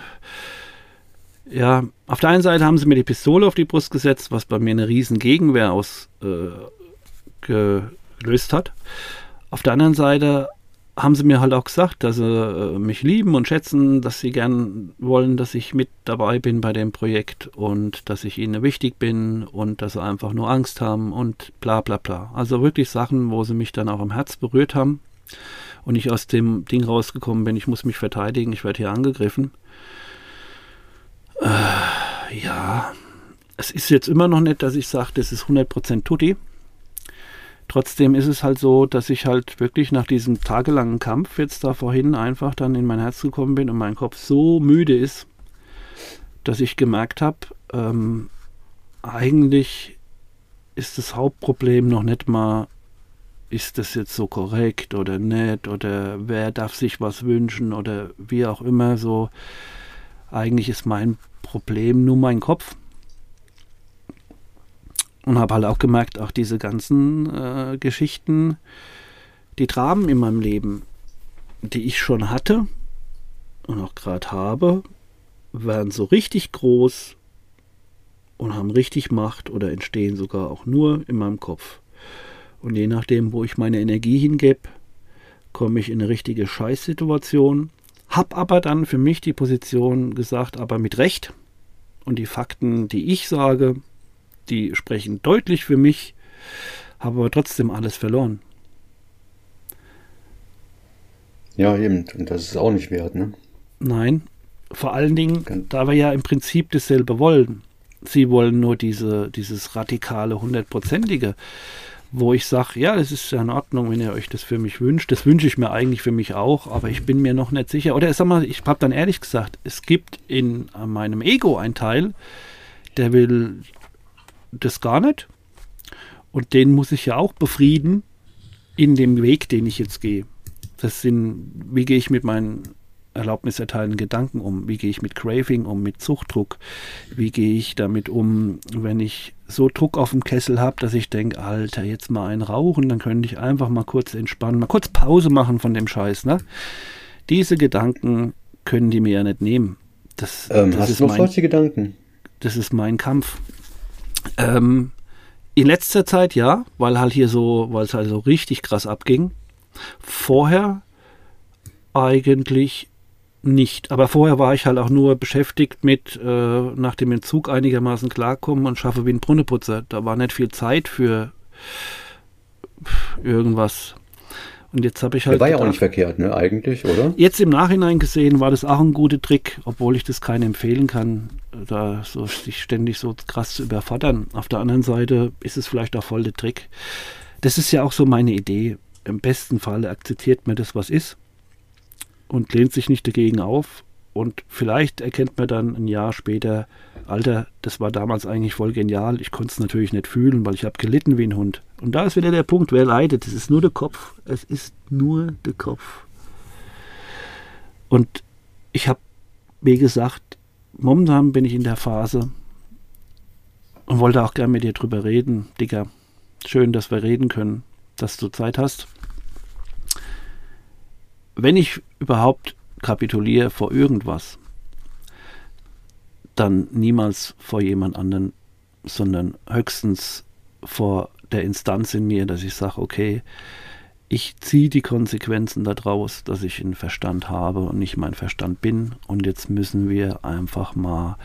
ja, auf der einen Seite haben sie mir die Pistole auf die Brust gesetzt, was bei mir eine riesen Gegenwehr ausgelöst äh, hat. Auf der anderen Seite haben sie mir halt auch gesagt, dass sie äh, mich lieben und schätzen, dass sie gern wollen, dass ich mit dabei bin bei dem Projekt und dass ich ihnen wichtig bin und dass sie einfach nur Angst haben und bla bla bla. Also wirklich Sachen, wo sie mich dann auch am Herz berührt haben und ich aus dem Ding rausgekommen bin, ich muss mich verteidigen, ich werde hier angegriffen. Äh, ja, es ist jetzt immer noch nicht, dass ich sage, das ist 100% Tutti. Trotzdem ist es halt so, dass ich halt wirklich nach diesem tagelangen Kampf jetzt da vorhin einfach dann in mein Herz gekommen bin und mein Kopf so müde ist, dass ich gemerkt habe, ähm, eigentlich ist das Hauptproblem noch nicht mal, ist das jetzt so korrekt oder nicht oder wer darf sich was wünschen oder wie auch immer so. Eigentlich ist mein Problem nur mein Kopf. Und habe halt auch gemerkt, auch diese ganzen äh, Geschichten, die Dramen in meinem Leben, die ich schon hatte und auch gerade habe, werden so richtig groß und haben richtig Macht oder entstehen sogar auch nur in meinem Kopf. Und je nachdem, wo ich meine Energie hingebe, komme ich in eine richtige Scheißsituation. Hab aber dann für mich die Position gesagt, aber mit Recht. Und die Fakten, die ich sage, die sprechen deutlich für mich, habe aber trotzdem alles verloren. Ja, eben. Und das ist auch nicht wert, ne? Nein. Vor allen Dingen, da wir ja im Prinzip dasselbe wollen. Sie wollen nur diese, dieses radikale, hundertprozentige, wo ich sage, ja, das ist ja in Ordnung, wenn ihr euch das für mich wünscht. Das wünsche ich mir eigentlich für mich auch, aber ich bin mir noch nicht sicher. Oder sag mal, ich habe dann ehrlich gesagt, es gibt in meinem Ego einen Teil, der will das gar nicht. Und den muss ich ja auch befrieden in dem Weg, den ich jetzt gehe. Das sind, wie gehe ich mit meinen erlaubniserteilenden Gedanken um? Wie gehe ich mit Craving um, mit Zuchtdruck? Wie gehe ich damit um, wenn ich so Druck auf dem Kessel habe, dass ich denke, Alter, jetzt mal einen rauchen, dann könnte ich einfach mal kurz entspannen, mal kurz Pause machen von dem Scheiß. Ne? Diese Gedanken können die mir ja nicht nehmen. Das, Ähm, das hast ist du noch mein, solche Gedanken? das ist mein Kampf. Ähm, in letzter Zeit ja, weil halt hier so, weil es halt so richtig krass abging. Vorher eigentlich nicht. Aber vorher war ich halt auch nur beschäftigt mit äh, nach dem Entzug einigermaßen klarkommen und schaffe wie ein Brunnenputzer. Da war nicht viel Zeit für irgendwas. Und jetzt habe ich halt. Der war ja auch nicht verkehrt, ne, eigentlich, oder? Jetzt im Nachhinein gesehen war das auch ein guter Trick, obwohl ich das keinem empfehlen kann, da so sich ständig so krass zu überfordern. Auf der anderen Seite ist es vielleicht auch voll der Trick. Das ist ja auch so meine Idee. Im besten Falle akzeptiert man das, was ist und lehnt sich nicht dagegen auf. Und vielleicht erkennt man dann ein Jahr später, Alter, das war damals eigentlich voll genial. Ich konnte es natürlich nicht fühlen, weil ich habe gelitten wie ein Hund. Und da ist wieder der Punkt, wer leidet? Es ist nur der Kopf. Es ist nur der Kopf. Und ich habe, wie gesagt, momentan bin ich in der Phase und wollte auch gerne mit dir drüber reden. Dicker, schön, dass wir reden können, dass du Zeit hast. Wenn ich überhaupt kapituliere vor irgendwas, dann niemals vor jemand anderen, sondern höchstens vor der Instanz in mir, dass ich sage, okay, ich ziehe die Konsequenzen daraus, dass ich einen Verstand habe und nicht mein Verstand bin. Und jetzt müssen wir einfach mal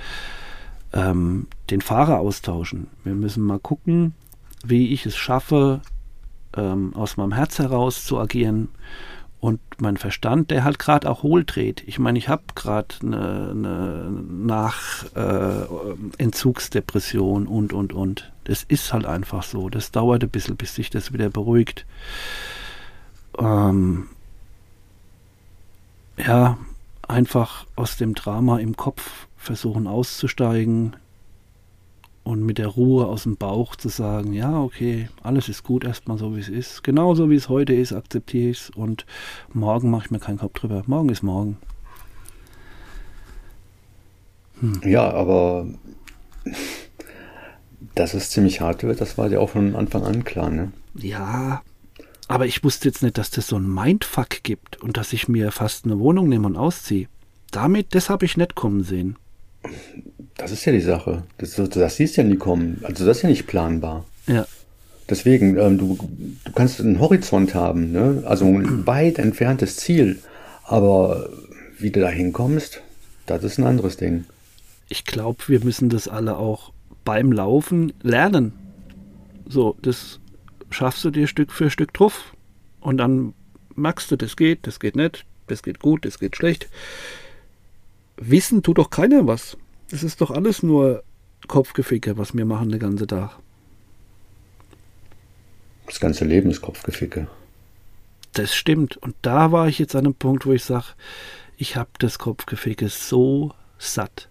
ähm, den Fahrer austauschen. Wir müssen mal gucken, wie ich es schaffe, ähm, aus meinem Herz heraus zu agieren. Und mein Verstand, der halt gerade auch hohl dreht. Ich meine, ich habe gerade eine, eine Nach-Entzugsdepression und, und, und. Das ist halt einfach so. Das dauert ein bisschen, bis sich das wieder beruhigt. Ähm, ja, einfach aus dem Drama im Kopf versuchen auszusteigen und mit der Ruhe aus dem Bauch zu sagen, ja, okay, alles ist gut erstmal so, wie es ist. Genauso wie es heute ist, akzeptiere ich es und morgen mache ich mir keinen Kopf drüber. Morgen ist morgen. Ja, aber dass es ziemlich hart wird, das war dir auch von Anfang an klar, ne? Ja, aber ich wusste jetzt nicht, dass das so ein Mindfuck gibt und dass ich mir fast eine Wohnung nehme und ausziehe. Damit, das habe ich nicht kommen sehen. Das ist ja die Sache. Das, das siehst du ja nie kommen. Also das ist ja nicht planbar. Ja, Deswegen, ähm, du, du kannst einen Horizont haben, ne? also ein weit entferntes Ziel, aber wie du da hinkommst, das ist ein anderes Ding. ich glaube, wir müssen das alle auch beim Laufen lernen. So, das schaffst du dir Stück für Stück drauf. Und dann merkst du, das geht, das geht nicht, das geht gut, das geht schlecht. Wissen tut doch keiner was. Das ist doch alles nur Kopfgeficke, was wir machen den ganzen Tag. Das ganze Leben ist Kopfgeficke. Das stimmt. Und da war ich jetzt an einem Punkt, wo ich sage, ich habe das Kopfgeficke so satt.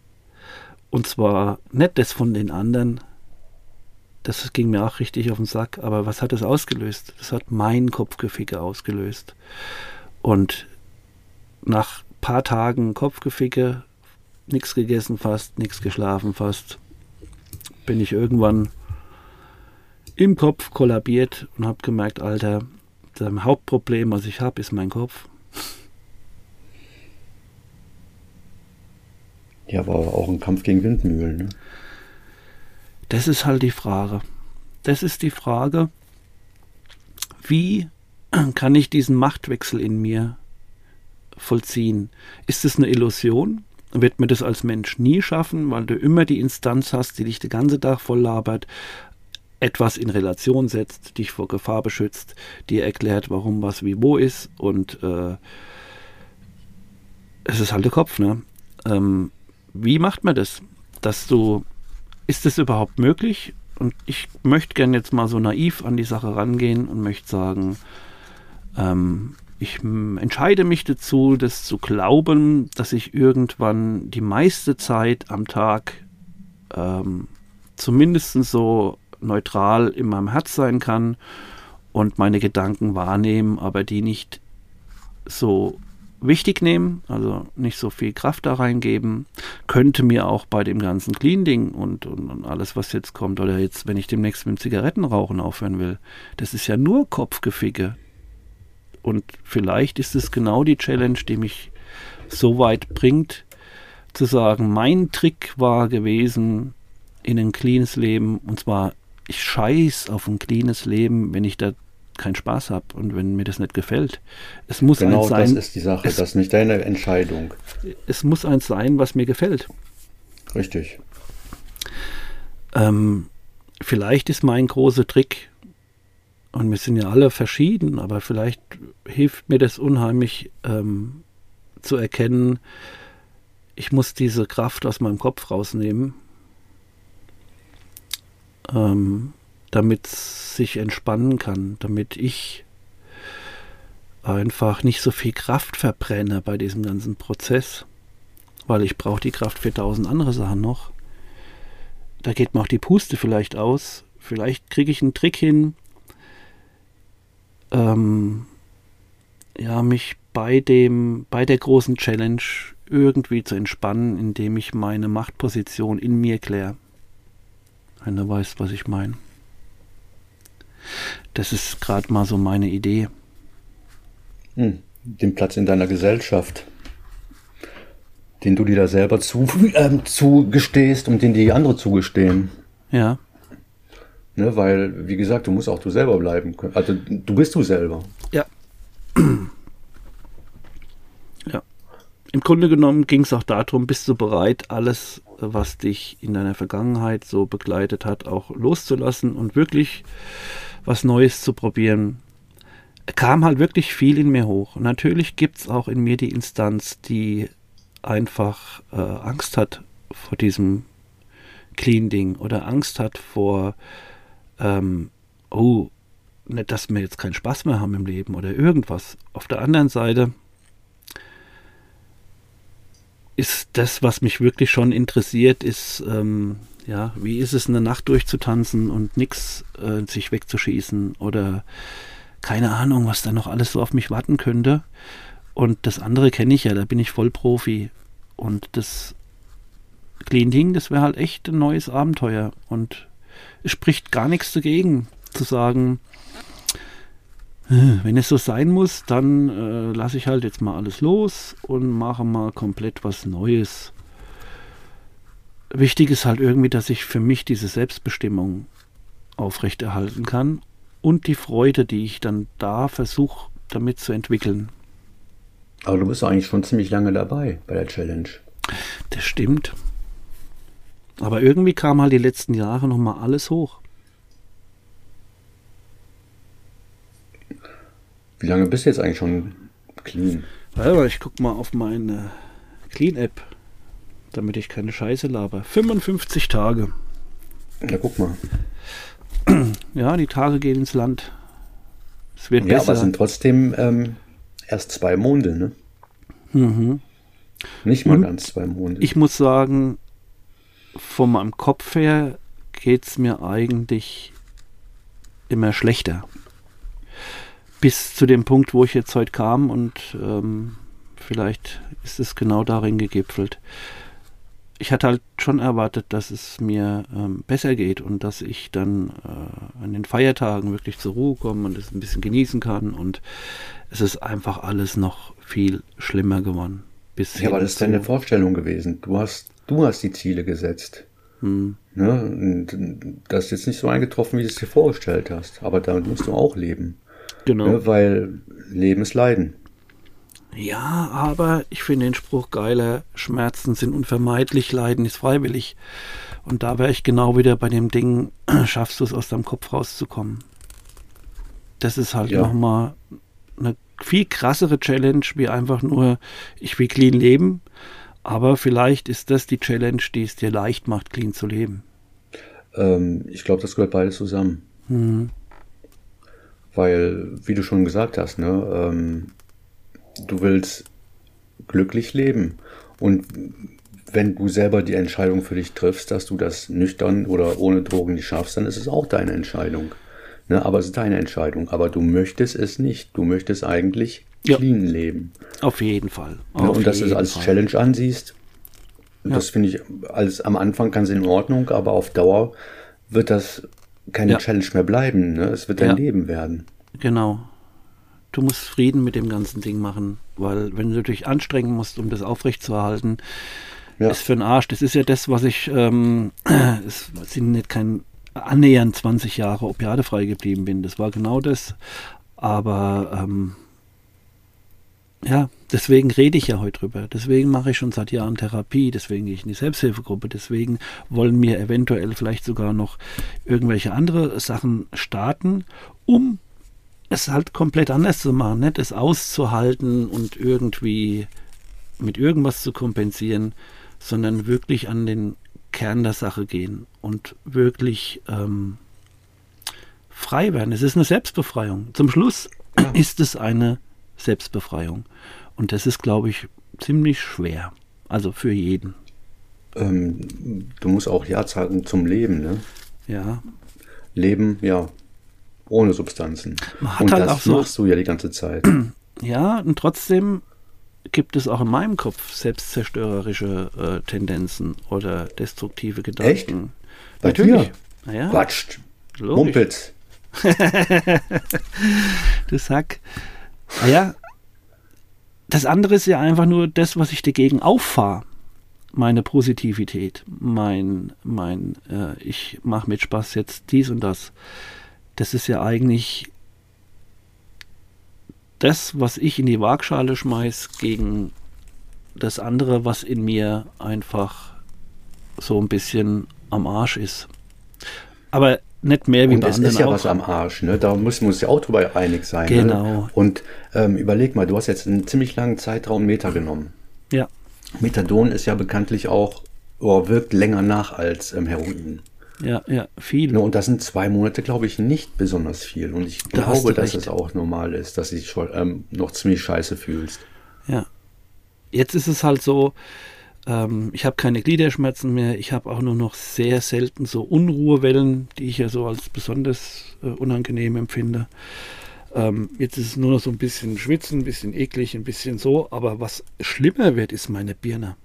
Und zwar nicht das von den anderen. Das ging mir auch richtig auf den Sack. Aber was hat das ausgelöst? Das hat mein Kopfgeficke ausgelöst. Und nach ein paar Tagen Kopfgeficke, nichts gegessen fast, nichts geschlafen fast, bin ich irgendwann im Kopf kollabiert und habe gemerkt, Alter, das Hauptproblem, was ich habe, ist mein Kopf. Ja, aber auch ein Kampf gegen Windmühlen. Ne? Das ist halt die Frage. Das ist die Frage, wie kann ich diesen Machtwechsel in mir vollziehen? Ist es eine Illusion? Wird man das als Mensch nie schaffen, weil du immer die Instanz hast, die dich den ganzen Tag voll labert, etwas in Relation setzt, dich vor Gefahr beschützt, dir erklärt, warum was wie wo ist und äh, es ist halt der Kopf, ne? Ähm, wie macht man das? Dass du, ist es überhaupt möglich? Und ich möchte gerne jetzt mal so naiv an die Sache rangehen und möchte sagen, ähm, ich m, entscheide mich dazu, das zu glauben, dass ich irgendwann die meiste Zeit am Tag ähm, zumindest so neutral in meinem Herz sein kann und meine Gedanken wahrnehmen, aber die nicht so wichtig nehmen, also nicht so viel Kraft da reingeben. Könnte mir auch bei dem ganzen Clean-Ding und, und, und, alles, was jetzt kommt, oder jetzt, wenn ich demnächst mit dem Zigarettenrauchen aufhören will, das ist ja nur Kopfgeficke. Und vielleicht ist es genau die Challenge, die mich so weit bringt, zu sagen, mein Trick war gewesen, in ein cleanes Leben, und zwar, ich scheiß auf ein cleanes Leben, wenn ich da keinen Spaß habe und wenn mir das nicht gefällt. Es muss genau eins sein. das ist die Sache, es, das ist nicht deine Entscheidung. Es muss eins sein, was mir gefällt. Richtig. Ähm, vielleicht ist mein großer Trick, und wir sind ja alle verschieden, aber vielleicht hilft mir das unheimlich ähm, zu erkennen, ich muss diese Kraft aus meinem Kopf rausnehmen, ähm, damit es sich entspannen kann, damit ich einfach nicht so viel Kraft verbrenne bei diesem ganzen Prozess, weil ich brauche die Kraft für tausend andere Sachen noch. Da geht mir auch die Puste vielleicht aus. Vielleicht kriege ich einen Trick hin, ähm, ja, mich bei dem, bei der großen Challenge irgendwie zu entspannen, indem ich meine Machtposition in mir kläre. Wenn du weißt, was ich meine. Das ist gerade mal so meine Idee. Hm, den Platz in deiner Gesellschaft, den du dir da selber zu, [LAUGHS] äh, zugestehst und den die andere zugestehen. Ja. Ne, weil, wie gesagt, du musst auch du selber bleiben. Also du bist du selber. Ja. [CLEARS THROAT] ja. Im Grunde genommen ging es auch darum, bist du bereit, alles, was dich in deiner Vergangenheit so begleitet hat, auch loszulassen und wirklich was Neues zu probieren. Kam halt wirklich viel in mir hoch. natürlich gibt es auch in mir die Instanz, die einfach äh, Angst hat vor diesem Clean-Ding oder Angst hat vor ähm, oh, nicht, dass wir jetzt keinen Spaß mehr haben im Leben oder irgendwas. Auf der anderen Seite ist das, was mich wirklich schon interessiert, ist, ähm, ja, wie ist es, eine Nacht durchzutanzen und nichts äh, sich wegzuschießen oder keine Ahnung, was da noch alles so auf mich warten könnte. Und das andere kenne ich ja, da bin ich voll Profi. Und das Clean Ding, das wäre halt echt ein neues Abenteuer. Und spricht gar nichts dagegen, zu sagen, äh, wenn es so sein muss, dann äh, lasse ich halt jetzt mal alles los und mache mal komplett was Neues. Wichtig ist halt irgendwie, dass ich für mich diese Selbstbestimmung aufrechterhalten kann und die Freude, die ich dann da versuche, damit zu entwickeln. Aber du bist eigentlich schon ziemlich lange dabei bei der Challenge. Das stimmt. Aber irgendwie kam halt die letzten Jahre nochmal alles hoch. Wie lange bist du jetzt eigentlich schon clean? Warte ich guck mal auf meine Clean-App, damit ich keine Scheiße laber. 55 Tage. Ja, guck mal. Ja, die Tage gehen ins Land. Es wird ja, besser. aber es sind trotzdem ähm, erst zwei Monde, ne? Mhm. Nicht mal Und ganz zwei Monde. Ich muss sagen, von meinem Kopf her geht es mir eigentlich immer schlechter. Bis zu dem Punkt, wo ich jetzt heute kam und ähm, vielleicht ist es genau darin gegipfelt. Ich hatte halt schon erwartet, dass es mir ähm, besser geht und dass ich dann äh, an den Feiertagen wirklich zur Ruhe komme und es ein bisschen genießen kann und es ist einfach alles noch viel schlimmer geworden. Bis ja, aber das ist deine Vorstellung gewesen. Du hast Du hast die Ziele gesetzt. Hm. Ne? Und das ist jetzt nicht so eingetroffen, wie du es dir vorgestellt hast. Aber damit musst du auch leben. Genau. Ne? Weil Leben ist Leiden. Ja, aber ich finde den Spruch geiler. Schmerzen sind unvermeidlich, Leiden ist freiwillig. Und da wäre ich genau wieder bei dem Ding, [CLEARS THROAT] schaffst du es aus deinem Kopf rauszukommen. Das ist halt ja. nochmal eine viel krassere Challenge, wie einfach nur, ich will clean leben, aber vielleicht ist das die Challenge, die es dir leicht macht, clean zu leben. Ähm, ich glaube, das gehört beides zusammen. Mhm. Weil, wie du schon gesagt hast, ne, ähm, du willst glücklich leben. Und wenn du selber die Entscheidung für dich triffst, dass du das nüchtern oder ohne Drogen nicht schaffst, dann ist es auch deine Entscheidung. Ne, aber es ist deine Entscheidung. Aber du möchtest es nicht. Du möchtest eigentlich ja. clean leben. Auf jeden Fall. Auf ja, und dass du es als Fall. Challenge ansiehst, ja. das finde ich, als am Anfang ganz in Ordnung, aber auf Dauer wird das keine. Challenge mehr bleiben. Ne? Es wird dein Leben werden. Genau. Du musst Frieden mit dem ganzen Ding machen, weil wenn du dich anstrengen musst, um das aufrechtzuerhalten, ist für den Arsch. Das ist ja das, was ich, ähm, [CLEARS THROAT] es sind nicht kein annähernd 20 Jahre opiadefrei geblieben bin. Das war genau das. Aber ähm, ja, deswegen rede ich ja heute drüber. Deswegen mache ich schon seit Jahren Therapie. Deswegen gehe ich in die Selbsthilfegruppe. Deswegen wollen wir eventuell vielleicht sogar noch irgendwelche andere Sachen starten, um es halt komplett anders zu machen, nicht es auszuhalten und irgendwie mit irgendwas zu kompensieren, sondern wirklich an den Kern der Sache gehen und wirklich ähm, frei werden. Es ist eine Selbstbefreiung. Zum Schluss [CLEARS THROAT] ist es eine Selbstbefreiung. Und das ist, glaube ich, ziemlich schwer. Also für jeden. Ähm, du musst auch Ja sagen zum Leben, ne? Ja. Leben, ja, ohne Substanzen. und halt das machst so, du ja die ganze Zeit. [CLEARS THROAT] Ja, und trotzdem gibt es auch in meinem Kopf selbstzerstörerische äh, Tendenzen oder destruktive Gedanken. Echt? Bei Natürlich. Dir? Ja. Quatscht. Mumpitz. [LAUGHS] du Sack. Naja, das andere ist ja einfach nur das, was ich dagegen auffahre. Meine Positivität, mein, mein, äh, ich mache mit Spaß jetzt dies und das. Das ist ja eigentlich das, was ich in die Waagschale schmeiß, gegen das andere, was in mir einfach so ein bisschen am Arsch ist. Aber nicht mehr wie und bei anderen. ist ja auch. was am Arsch, ne? Da müssen wir uns ja auch drüber einig sein. Ne? Genau. Ne? Und ähm, überleg mal, du hast jetzt einen ziemlich langen Zeitraum Meta genommen. Ja. Methadon ist ja bekanntlich auch, oh, wirkt länger nach als ähm, Heroin. Ja, ja, viel. Ne, und das sind zwei Monate, glaube ich, nicht besonders viel. Und ich da glaube, dass es auch normal ist, dass du dich schon ähm, noch ziemlich scheiße fühlst. Ja. Jetzt ist es halt so, ähm, ich habe keine Gliederschmerzen mehr. Ich habe auch nur noch sehr selten so Unruhewellen, die ich ja so als besonders äh, unangenehm empfinde. Ähm, jetzt ist es nur noch so ein bisschen schwitzen, ein bisschen eklig, ein bisschen so. Aber was schlimmer wird, ist meine Birne.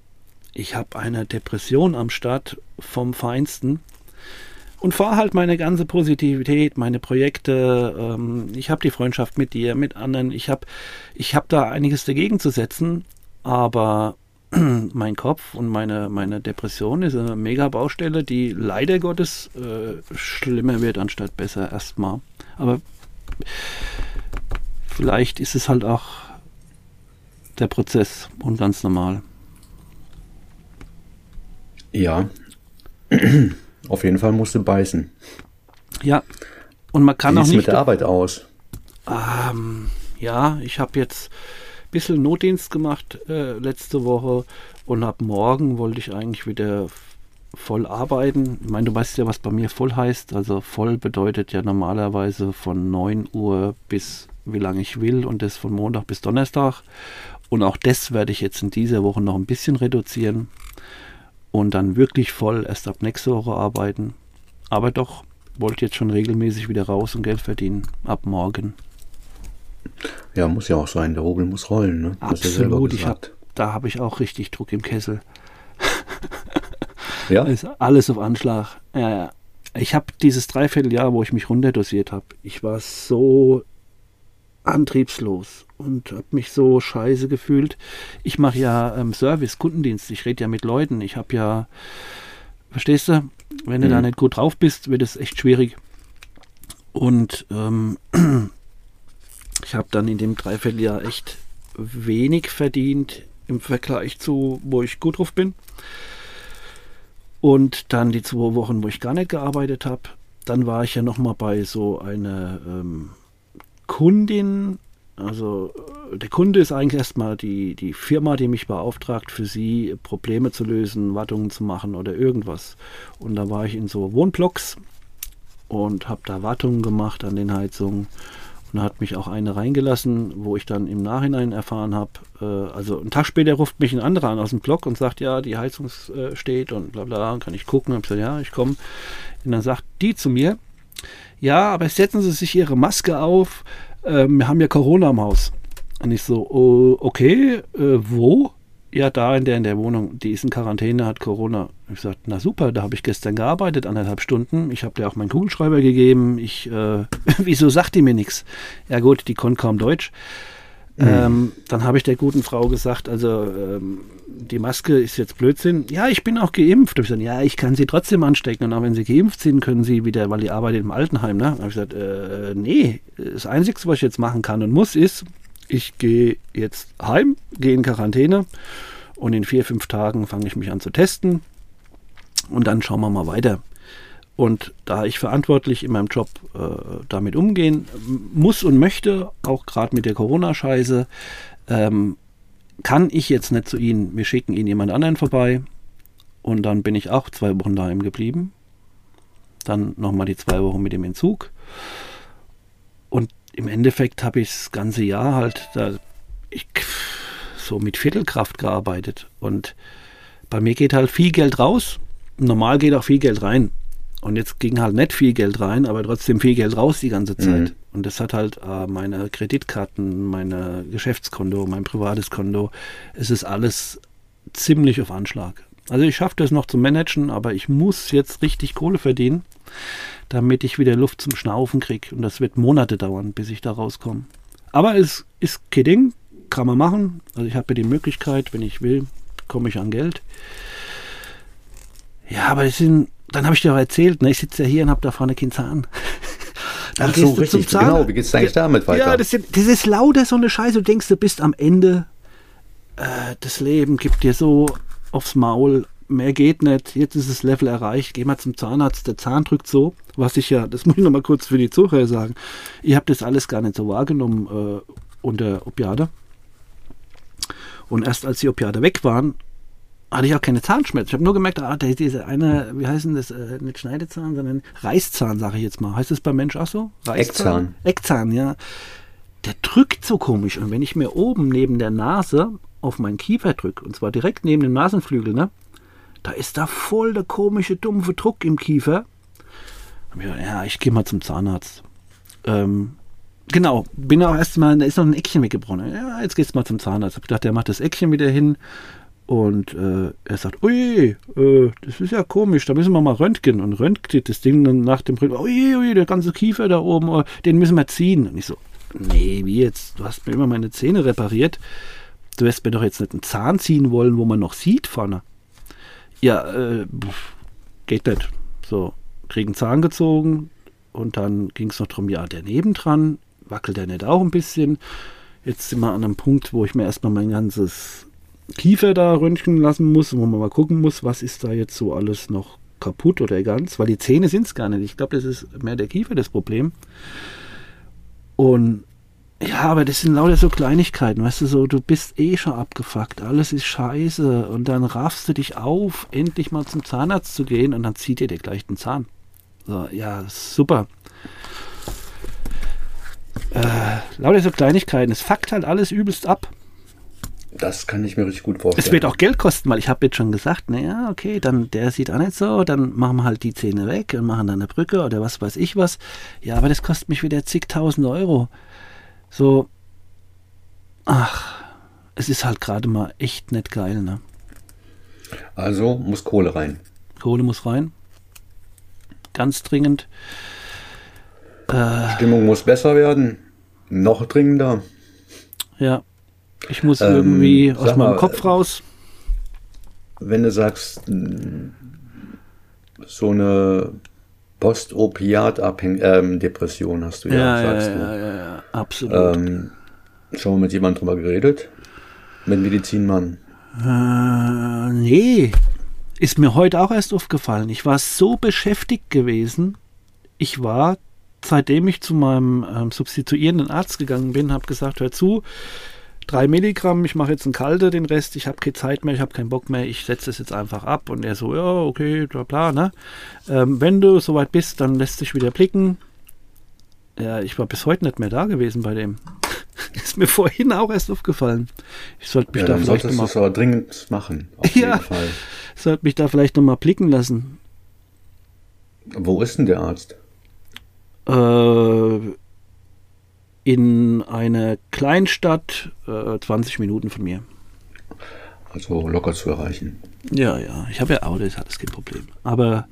Ich habe eine Depression am Start vom Feinsten und fahre halt meine ganze Positivität, meine Projekte. Ähm, ich habe die Freundschaft mit dir, mit anderen. Ich habe ich hab da einiges dagegen zu setzen, aber [CLEARS THROAT] mein Kopf und meine, meine Depression ist eine mega Baustelle, die leider Gottes äh, schlimmer wird anstatt besser erstmal. Aber vielleicht ist es halt auch der Prozess und ganz normal. Ja, [CLEARS THROAT] auf jeden Fall musst du beißen. Ja, und man kann Wie auch nicht. mit der Arbeit aus? Ähm, ja, ich habe jetzt bisschen Notdienst gemacht äh, letzte Woche und ab morgen wollte ich eigentlich wieder voll arbeiten. Ich meine, du weißt ja, was bei mir voll heißt. Also voll bedeutet ja normalerweise von 9 Uhr bis wie lange ich will und das von Montag bis Donnerstag. Und auch das werde ich jetzt in dieser Woche noch ein bisschen reduzieren und dann wirklich voll erst ab nächste Woche arbeiten. Aber doch, wollte jetzt schon regelmäßig wieder raus und Geld verdienen. Ab morgen. Ja, muss ja auch sein. Der Hobel muss rollen. Ne? Absolut. Ich hab, da habe ich auch richtig Druck im Kessel. ja. [LAUGHS] Ist alles auf Anschlag. Ja, ja. Ich habe dieses Dreivierteljahr, wo ich mich runterdosiert habe, ich war so antriebslos und habe mich so scheiße gefühlt. Ich mache ja ähm, Service, Kundendienst, ich rede ja mit Leuten. Ich habe ja, verstehst du, wenn du mhm. da nicht gut drauf bist, wird es echt schwierig. Und ähm, [CLEARS THROAT] ich habe dann in dem Dreivierteljahr echt wenig verdient im Vergleich zu, wo ich gut drauf bin. Und dann die zwei Wochen, wo ich gar nicht gearbeitet habe. Dann war ich ja nochmal bei so einer ähm, Kundin. Also äh, der Kunde ist eigentlich erstmal die, die Firma, die mich beauftragt, für sie Probleme zu lösen, Wartungen zu machen oder irgendwas. Und da war ich in so Wohnblocks und habe da Wartungen gemacht an den Heizungen und hat mich auch eine reingelassen, wo ich dann im Nachhinein erfahren habe, äh, also einen Tag später ruft mich ein anderer an aus dem Blog und sagt, ja, die Heizung äh, steht und bla bla, kann ich gucken? Und ich gesagt, ja, ich komme. Und dann sagt die zu mir, ja, aber setzen Sie sich Ihre Maske auf, äh, wir haben ja Corona im Haus. Und ich so, oh, okay, äh, wo? Ja, da in der, in der Wohnung. Die ist in Quarantäne, hat Corona. Ich sagte, na super, da habe ich gestern gearbeitet, anderthalb Stunden. Ich habe dir auch meinen Kugelschreiber gegeben. Ich, äh, [LAUGHS] wieso sagt die mir nichts? Ja gut, die konnte kaum Deutsch. Mhm. Ähm, dann habe ich der guten Frau gesagt, also ähm, die Maske ist jetzt Blödsinn. Ja, ich bin auch geimpft. Ich gesagt, ja, ich kann sie trotzdem anstecken. Und auch wenn sie geimpft sind, können sie wieder, weil die arbeitet im Altenheim. Ne? habe ich gesagt, äh, nee, das Einzige, was ich jetzt machen kann und muss, ist, ich gehe jetzt heim, gehe in Quarantäne und in vier, fünf Tagen fange ich mich an zu testen und dann schauen wir mal weiter. Und da ich verantwortlich in meinem Job äh, damit umgehen muss und möchte, auch gerade mit der Corona-Scheiße, ähm, kann ich jetzt nicht zu Ihnen, wir schicken Ihnen jemand anderen vorbei. Und dann bin ich auch zwei Wochen daheim geblieben. Dann nochmal die zwei Wochen mit dem Entzug. Und im Endeffekt habe ich das ganze Jahr halt da, ich, so mit Viertelkraft gearbeitet. Und bei mir geht halt viel Geld raus. Normal geht auch viel Geld rein. Und jetzt ging halt nicht viel Geld rein, aber trotzdem viel Geld raus die ganze Zeit. Mhm. Und das hat halt äh, meine Kreditkarten, meine Geschäftskonto, mein privates Konto. Es ist alles ziemlich auf Anschlag. Also ich schaffe das noch zu managen, aber ich muss jetzt richtig Kohle verdienen damit ich wieder Luft zum Schnaufen kriege. Und das wird Monate dauern, bis ich da rauskomme. Aber es ist kein Ding, kann man machen. Also ich habe ja die Möglichkeit, wenn ich will, komme ich an Geld. Ja, aber es sind, dann habe ich dir auch erzählt, ne, ich sitze ja hier und habe da vorne keinen Zahn. [LAUGHS] Dann Ach so, richtig, genau. Wie geht es eigentlich damit weiter? Ja, das, das, ist lauter so eine Scheiße. Du denkst, du bist am Ende. Äh, das Leben gibt dir so aufs Maul mehr geht nicht, jetzt ist das Level erreicht, geh mal zum Zahnarzt, der Zahn drückt so, was ich ja, das muss ich nochmal kurz für die Zuhörer sagen, ihr habt das alles gar nicht so wahrgenommen äh, unter Opiate. Und erst als die Opiate weg waren, hatte ich auch keine Zahnschmerzen. Ich habe nur gemerkt, ah, diese eine, wie heißen das, äh, nicht Schneidezahn, sondern Reißzahn, sage ich jetzt mal. Heißt das beim Mensch auch so? Reißzahn. Eckzahn. Eckzahn, ja. Der drückt so komisch. Und wenn ich mir oben neben der Nase auf meinen Kiefer drücke, und zwar direkt neben dem Nasenflügel, ne, da ist da voll der komische, dumpfe Druck im Kiefer. Ja, ich gehe mal zum Zahnarzt. Ähm, genau, bin auch erst mal, da ist noch ein Eckchen weggebrochen. Ja, jetzt gehst du mal zum Zahnarzt. Ich dachte, der macht das Eckchen wieder hin. Und äh, er sagt, ui, äh, das ist ja komisch, da müssen wir mal röntgen. Und röntgt das Ding dann nach dem Röntgen, ui, ui, der ganze Kiefer da oben, oh, den müssen wir ziehen. Und ich so, nee, wie jetzt? Du hast mir immer meine Zähne repariert. Du wirst mir doch jetzt nicht einen Zahn ziehen wollen, wo man noch sieht vorne. Ja, äh, geht nicht. So, kriegen Zahn gezogen und dann ging es noch darum, ja, der nebendran, wackelt der nicht auch ein bisschen. Jetzt sind wir an einem Punkt, wo ich mir erstmal mein ganzes Kiefer da röntgen lassen muss, wo man mal gucken muss, was ist da jetzt so alles noch kaputt oder ganz, weil die Zähne sind es gar nicht. Ich glaube, das ist mehr der Kiefer das Problem. Und ja, aber das sind lauter so Kleinigkeiten, weißt du, so, du bist eh schon abgefuckt, alles ist scheiße und dann raffst du dich auf, endlich mal zum Zahnarzt zu gehen und dann zieht dir der gleich den Zahn. So, ja, super. Äh, lauter so Kleinigkeiten, es fuckt halt alles übelst ab. Das kann ich mir richtig gut vorstellen. Es wird auch Geld kosten, weil ich habe jetzt schon gesagt, naja, okay, dann der sieht auch nicht so, dann machen wir halt die Zähne weg und machen dann eine Brücke oder was weiß ich was. Ja, aber das kostet mich wieder zigtausend Euro so, ach, es ist halt gerade mal echt nicht geil, ne? Also muss Kohle rein. Kohle muss rein. Ganz dringend. Äh, Stimmung muss besser werden. Noch dringender. Ja. Ich muss ähm, irgendwie aus meinem mal, Kopf raus. Wenn du sagst, so eine Post-Opiat-Depression ähm, hast du ja, ja, sagst ja, du. Ja, ja, ja, absolut. Ähm, schon mal mit jemandem drüber geredet? Mit Medizinmann? Äh, nee. Ist mir heute auch erst aufgefallen. Ich war so beschäftigt gewesen. Ich war, seitdem ich zu meinem ähm, substituierenden Arzt gegangen bin, habe gesagt, hör zu, drei Milligramm, ich mache jetzt einen kalte, den Rest, ich habe keine Zeit mehr, ich habe keinen Bock mehr, ich setze es jetzt einfach ab. Und er so, ja, okay, bla bla, ne? Ähm, wenn du soweit bist, dann lässt sich wieder blicken. Ja, ich war bis heute nicht mehr da gewesen bei dem. [LAUGHS] Ist mir vorhin auch erst aufgefallen. Ich sollte mich ja, da vielleicht nochmal. aber dringend machen. Auf [LAUGHS] ja, jeden Fall. Sollte mich da vielleicht nochmal blicken lassen. Wo ist denn der Arzt? Äh, in einer Kleinstadt, äh, 20 Minuten von mir. Also locker zu erreichen. Ja, ja. Ich habe ja Auto, ist alles kein Problem. Aber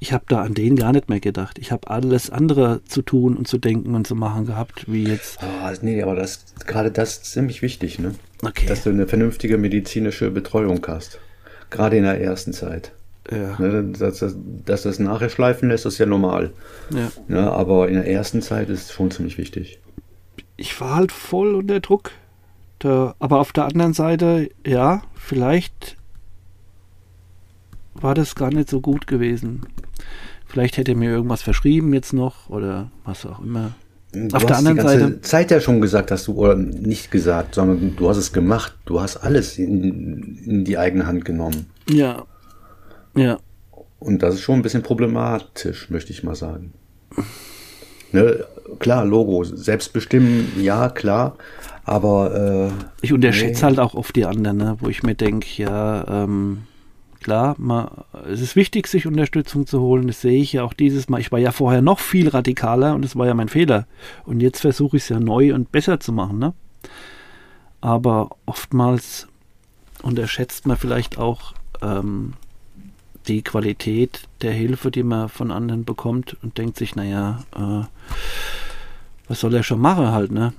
ich habe da an den gar nicht mehr gedacht. Ich habe alles andere zu tun und zu denken und zu machen gehabt, wie jetzt. Ah, nee, aber das gerade das ist ziemlich wichtig, ne? Okay. Dass du eine vernünftige medizinische Betreuung hast. Gerade in der ersten Zeit. Ja. Ne, dass, das, dass das nachher schleifen lässt, ist ja normal. ja. Ne, aber in der ersten Zeit ist es schon ziemlich wichtig. Ich war halt voll unter Druck. Da, aber auf der anderen Seite, ja, vielleicht war das gar nicht so gut gewesen. Vielleicht hätte er mir irgendwas verschrieben jetzt noch oder was auch immer. Du Auf der hast anderen Seite- Zeit ja schon gesagt, dass du, oder nicht gesagt, sondern du hast es gemacht. Du hast alles in, in die eigene Hand genommen. Ja. Ja. Und das ist schon ein bisschen problematisch, möchte ich mal sagen. Ne, klar, Logo, selbstbestimmen, ja, klar, aber äh, Ich unterschätze Nee. halt auch oft die anderen, ne? wo ich mir denke, ja, ähm, klar, mal, es ist wichtig, sich Unterstützung zu holen. Das sehe ich ja auch dieses Mal. Ich war ja vorher noch viel radikaler und das war ja mein Fehler. Und jetzt versuche ich es ja neu und besser zu machen. Ne? Aber oftmals unterschätzt man vielleicht auch ähm, die Qualität der Hilfe, die man von anderen bekommt und denkt sich, naja, äh, was soll er schon machen halt, ne?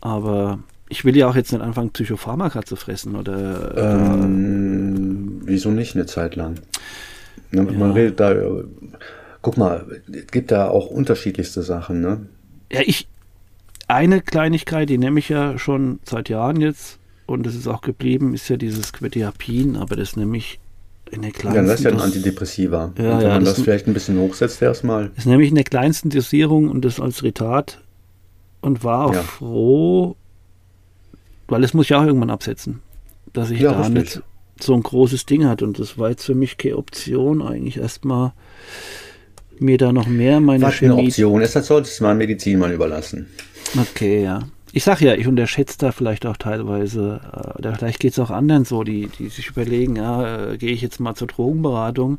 Aber ich will ja auch jetzt nicht anfangen, Psychopharmaka zu fressen oder äh, ähm, wieso nicht eine Zeit lang? Ne, Man Ja. redet da, äh, guck mal, es gibt da auch unterschiedlichste Sachen, ne? ja, ich eine Kleinigkeit, die nehme ich ja schon seit Jahren jetzt und das ist auch geblieben, ist ja dieses Quetiapin, aber das nehme ich in der kleinsten Ja, das ist ja ein Antidepressiva. Ja, und wenn ja, man das- das vielleicht ein bisschen hochsetzt erstmal, Das nehme ich in der kleinsten Dosierung und das als Retard und war auch Ja. froh, weil das muss ich auch irgendwann absetzen, dass ich Ja, da richtig. nicht so ein großes Ding hat und das war jetzt für mich keine Option eigentlich erstmal mir da noch mehr meine was eine Chemie Option ist, das solltest du mal Medizin mal überlassen. Okay, ja. Ich sag ja, ich unterschätze da vielleicht auch teilweise, äh, da vielleicht geht es auch anderen so, die, die sich überlegen, ja, äh, gehe ich jetzt mal zur Drogenberatung.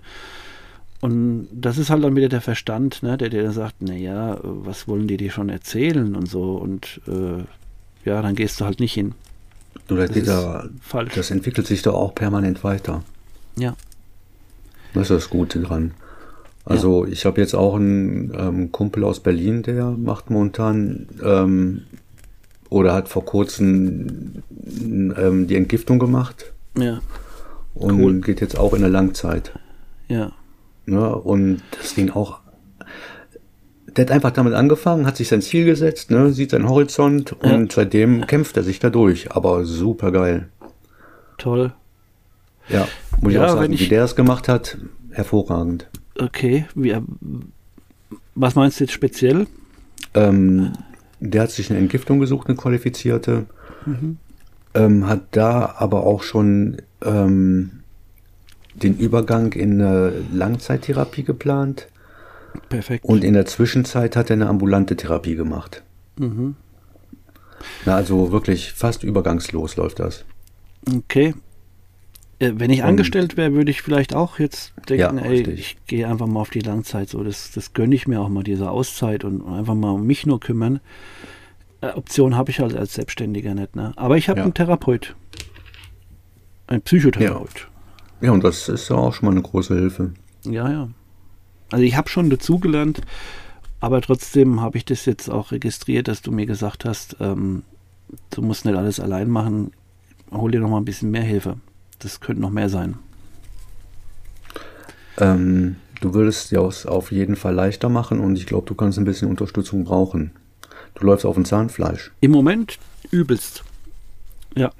Und das ist halt dann wieder der Verstand, ne, der dir dann sagt, naja, was wollen die dir schon erzählen und so. Und äh, ja, dann gehst du halt nicht hin. Du, das, da, falsch. das entwickelt sich doch auch permanent weiter. Ja. Das ist das Gute dran. Also ich habe jetzt auch einen ähm, Kumpel aus Berlin, der macht momentan ähm, oder hat vor kurzem ähm, die Entgiftung gemacht Ja, und Cool. geht jetzt auch in der Langzeit. ja, Ne? Und das ging auch. Der hat einfach damit angefangen, hat sich sein Ziel gesetzt, ne? sieht seinen Horizont und seitdem kämpft er sich da durch. Aber super geil. toll. Ja, muss Ja, ich auch sagen, ich- wie der es gemacht hat, hervorragend. Okay, wie, was meinst du jetzt speziell? Ähm, der hat sich eine Entgiftung gesucht, eine qualifizierte. Mhm. Ähm, hat da aber auch schon ähm, den Übergang in eine Langzeittherapie geplant. Perfekt. Und in der Zwischenzeit hat er eine ambulante Therapie gemacht. Mhm. Na, also wirklich fast übergangslos läuft das. Okay. Äh, Wenn ich Und- angestellt wäre, würde ich vielleicht auch jetzt denken, Ja, ey, richtig. ich gehe einfach mal auf die Langzeit. So, das, das gönne ich mir auch mal, diese Auszeit und einfach mal um mich nur kümmern. Äh, Option habe ich halt als Selbstständiger nicht. Ne? Aber ich habe Ja. einen Therapeut. Ein Psychotherapeut. Ja, und das ist ja auch schon mal eine große Hilfe. Ja, ja. Also ich habe schon dazugelernt, aber trotzdem habe ich das jetzt auch registriert, dass du mir gesagt hast, ähm, du musst nicht alles allein machen. Hol dir noch mal ein bisschen mehr Hilfe. Das könnte noch mehr sein. Ähm, du würdest ja es auf jeden Fall leichter machen und ich glaube, du kannst ein bisschen Unterstützung brauchen. Du läufst auf dem Zahnfleisch. Im Moment übelst. Ja.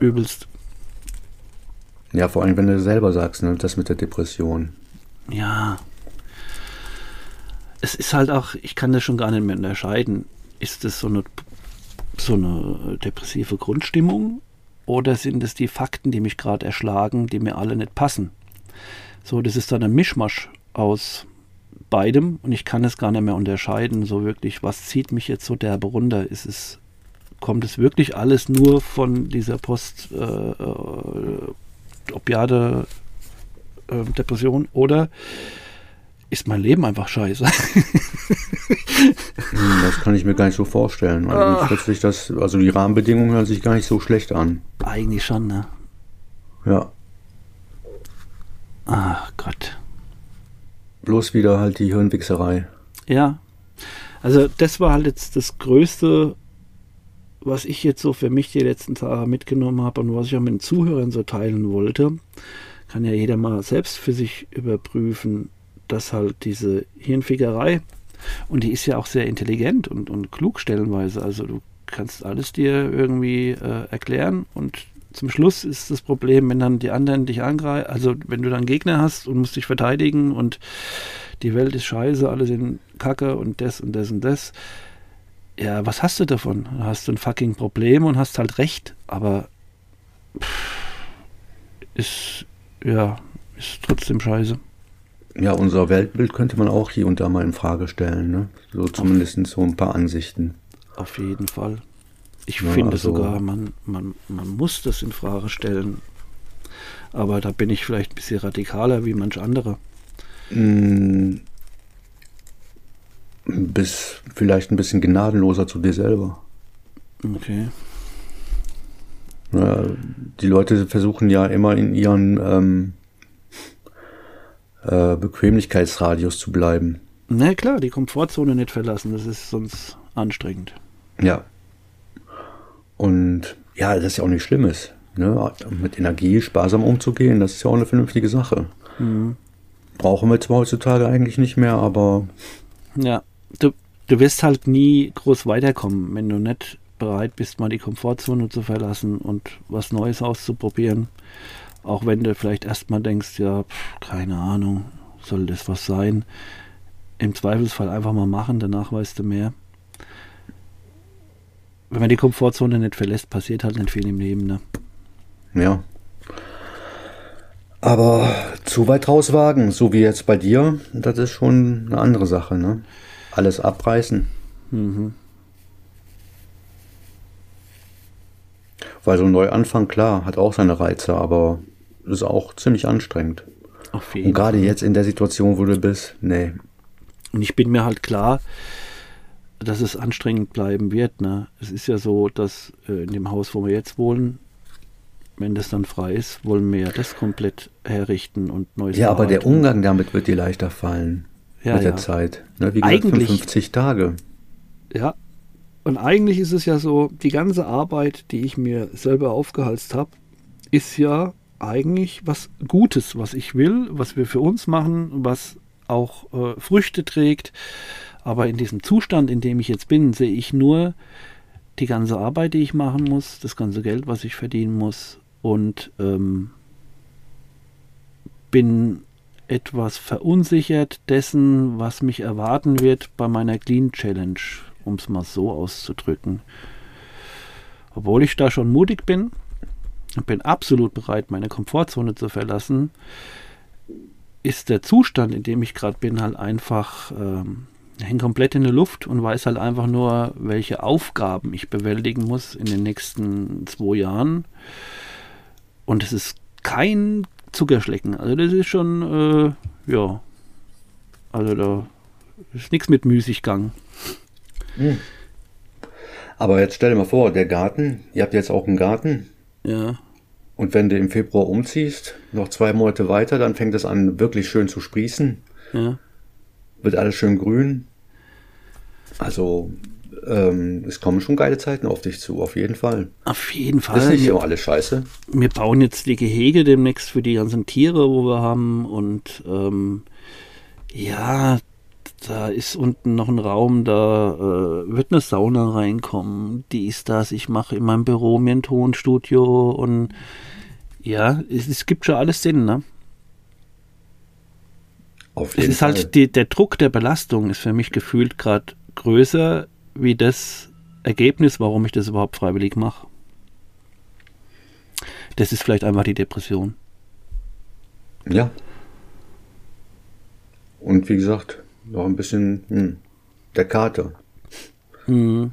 Übelst. Ja, vor allem, wenn du selber sagst, ne, das mit der Depression. Ja. Es ist halt auch, ich kann das schon gar nicht mehr unterscheiden. Ist das so eine, so eine depressive Grundstimmung oder sind es die Fakten, die mich gerade erschlagen, die mir alle nicht passen? So, das ist dann ein Mischmasch aus beidem und ich kann es gar nicht mehr unterscheiden, so wirklich, was zieht mich jetzt so derbe runter? Ist es, kommt es wirklich alles nur von dieser Post äh, äh, Opiate äh, Depression oder ist mein Leben einfach scheiße. [LAUGHS] Hm, das kann ich mir gar nicht so vorstellen. Eigentlich hört sich das, also die Rahmenbedingungen hören sich gar nicht so schlecht an. Eigentlich schon, ne? Ja. Ach Gott. Bloß wieder halt die Hirnwichserei. Ja. Also das war halt jetzt das Größte, was ich jetzt so für mich die letzten Tage mitgenommen habe und was ich auch mit den Zuhörern so teilen wollte. Kann ja jeder mal selbst für sich überprüfen, dass halt diese Hirnfickerei, und die ist ja auch sehr intelligent und, und klug stellenweise, also du kannst alles dir irgendwie äh, erklären und zum Schluss ist das Problem, wenn dann die anderen dich angreifen, also wenn du dann Gegner hast und musst dich verteidigen und die Welt ist scheiße, alle sind kacke und das und das und das. Ja, was hast du davon? Du hast ein fucking Problem und hast halt recht, aber pff, ist, ja, ist trotzdem scheiße. Ja, unser Weltbild könnte man auch hier und da mal in Frage stellen, ne? So zumindest so ein paar Ansichten. Auf jeden Fall. Ich Ja, finde also- sogar, man, man, man muss das in Frage stellen. Aber da bin ich vielleicht ein bisschen radikaler wie manch andere. Mm, Bis vielleicht ein bisschen gnadenloser zu dir selber. Okay. Ja, die Leute versuchen ja immer in ihren ähm, äh, Bequemlichkeitsradius zu bleiben. Na klar, die Komfortzone nicht verlassen, das ist sonst anstrengend. Ja. Und ja, das ist ja auch nicht Schlimmes. Ne? Mit Energie sparsam umzugehen, das ist ja auch eine vernünftige Sache. Mhm. Brauchen wir zwar heutzutage eigentlich nicht mehr, aber Ja, du, du wirst halt nie groß weiterkommen, wenn du nicht bereit bist, mal die Komfortzone zu verlassen und was Neues auszuprobieren. Auch wenn du vielleicht erstmal denkst, ja, pf, keine Ahnung, soll das was sein? Im Zweifelsfall einfach mal machen, danach weißt du mehr. Wenn man die Komfortzone nicht verlässt, passiert halt nicht viel im Leben, ne? ja. Aber zu weit rauswagen, so wie jetzt bei dir, das ist schon eine andere Sache, ne? Alles abreißen. Mhm. Weil so ein Neuanfang, klar, hat auch seine Reize, aber ist auch ziemlich anstrengend. Auf jeden Und gerade jetzt in der Situation, wo du bist, nee. Und ich bin mir halt klar, dass es anstrengend bleiben wird. Ne? Es ist ja so, dass äh, in dem Haus, wo wir jetzt wohnen, wenn das dann frei ist, wollen wir ja das komplett herrichten und neues Ja, aber der. Umgang damit wird dir leichter fallen Ja, mit ja. der Zeit. Ne? Wie gesagt, Eigentlich- 55 Tage. Ja. Und eigentlich ist es ja so, die ganze Arbeit, die ich mir selber aufgehalst habe, ist ja eigentlich was Gutes, was ich will, was wir für uns machen, was auch äh, Früchte trägt. Aber in diesem Zustand, in dem ich jetzt bin, sehe ich nur die ganze Arbeit, die ich machen muss, das ganze Geld, was ich verdienen muss und ähm, bin etwas verunsichert dessen, was mich erwarten wird bei meiner Clean Challenge, um es mal so auszudrücken. Obwohl ich da schon mutig bin bin absolut bereit, meine Komfortzone zu verlassen, ist der Zustand, in dem ich gerade bin, halt einfach ähm, hängt komplett in der Luft und weiß halt einfach nur, welche Aufgaben ich bewältigen muss in den nächsten zwei Jahren. Und es ist kein Zuckerschlecken. Also das ist schon, äh, ja, also da ist nichts mit Müßiggang. Aber jetzt stell dir mal vor, der Garten, ihr habt jetzt auch einen Garten. Ja, Und wenn du im Februar umziehst, noch zwei Monate weiter, dann fängt es an, wirklich schön zu sprießen. ja. Wird alles schön grün. Also, ähm, es kommen schon geile Zeiten auf dich zu, auf jeden Fall. Auf jeden Das Fall. ist nicht immer alles scheiße. wir bauen jetzt die Gehege demnächst für die ganzen Tiere, wo wir haben. Und ähm, ja, da ist unten noch ein Raum, da äh, wird eine Sauna reinkommen. Die ist das. Ich mache in meinem Büro mir ein Tonstudio und ja, es, es gibt schon alles Sinn, ne? Auf Es jeden ist Fall. halt die, der Druck der Belastung ist für mich gefühlt gerade größer wie das Ergebnis, warum ich das überhaupt freiwillig mache. Das ist vielleicht einfach die Depression. Ja. Und wie gesagt, noch ein bisschen hm, der Kater, Mhm.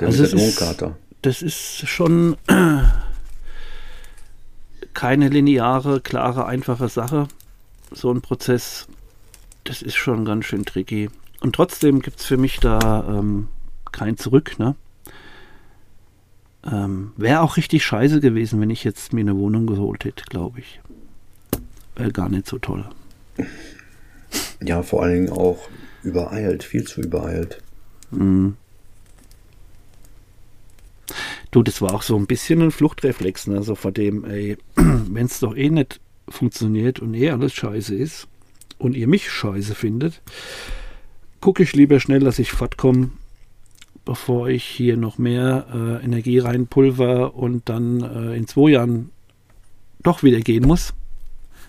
der Also Methadonkater. Das ist schon keine lineare, klare, einfache Sache, so ein Prozess. das ist schon ganz schön tricky. Und trotzdem gibt es für mich da ähm, kein Zurück, ne? Ähm, Wäre auch richtig scheiße gewesen, wenn ich jetzt mir eine Wohnung geholt hätte, glaube ich. Wäre gar nicht so toll. Ja, vor allen Dingen auch übereilt, viel zu übereilt. Mhm. Du, das war auch so ein bisschen ein Fluchtreflex, ne? So vor dem, ey, [CLEARS THROAT] wenn es doch eh nicht funktioniert und eh alles scheiße ist und ihr mich scheiße findet, gucke ich lieber schnell, dass ich fortkomme bevor ich hier noch mehr äh, Energie reinpulver und dann äh, in zwei Jahren doch wieder gehen muss.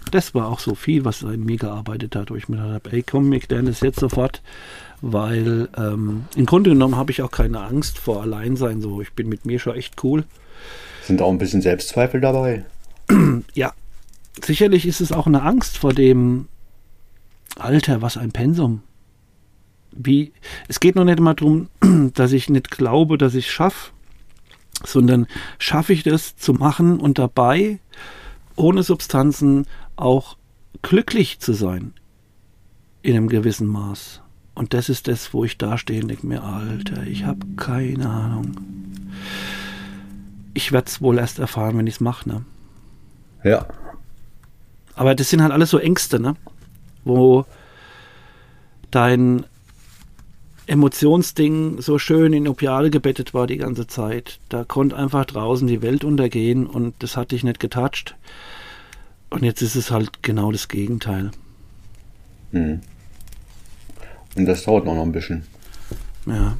Das war auch so viel, was in mir gearbeitet hat, wo ich mir gedacht habe, ey komm, ich lerne das jetzt sofort, weil ähm, im Grunde genommen habe ich auch keine Angst vor Alleinsein. So, ich bin mit mir schon echt cool. Sind auch ein bisschen Selbstzweifel dabei? [CLEARS THROAT] ja, sicherlich ist es auch eine Angst vor dem Alter, was ein Pensum wie, es geht noch nicht immer darum, [CLEARS THROAT] dass ich nicht glaube, dass ich es schaffe, sondern schaffe ich das zu machen und dabei ohne Substanzen auch glücklich zu sein in einem gewissen Maß. Und das ist das, wo ich da stehe und denke mir, Alter, ich habe keine Ahnung. Ich werde es wohl erst erfahren, wenn ich es mache, ne? Ja. Aber das sind halt alles so Ängste, ne? Wo dein Emotionsding so schön in Opiale gebettet war die ganze Zeit. Da konnte einfach draußen die Welt untergehen und das hat dich nicht getatscht. Und jetzt ist es halt genau das Gegenteil. Mhm. Und das dauert noch ein bisschen. Ja.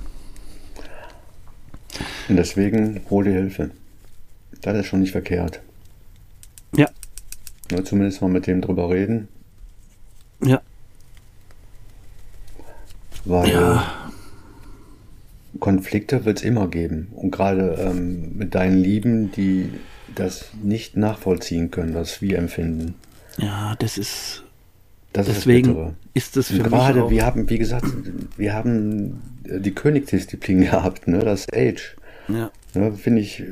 Und deswegen hol dir Hilfe. Das ist schon nicht verkehrt. Ja. Nur zumindest mal mit dem drüber reden. Ja. Weil ja. Konflikte wird es immer geben. Und gerade ähm, mit deinen Lieben, die das nicht nachvollziehen können, was wir empfinden. Ja, das ist. Das deswegen ist, ist das für Und gerade, mich wir haben, wie gesagt, wir haben die Königsdisziplin [LAUGHS] gehabt, ne, das Age. Ja. ja finde ich,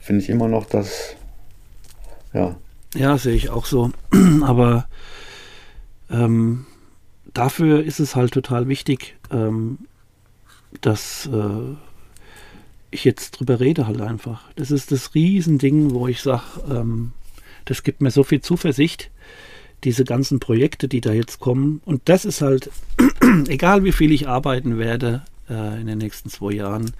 finde ich immer noch das, ja. Ja, sehe ich auch so. [CLEARS THROAT] Aber ähm, dafür ist es halt total wichtig, ähm, dass äh, ich jetzt drüber rede halt einfach. Das ist das Riesending, wo ich sage, ähm, das gibt mir so viel Zuversicht, diese ganzen Projekte, die da jetzt kommen. Und das ist halt, [CLEARS THROAT] egal wie viel ich arbeiten werde äh, in den nächsten zwei Jahren,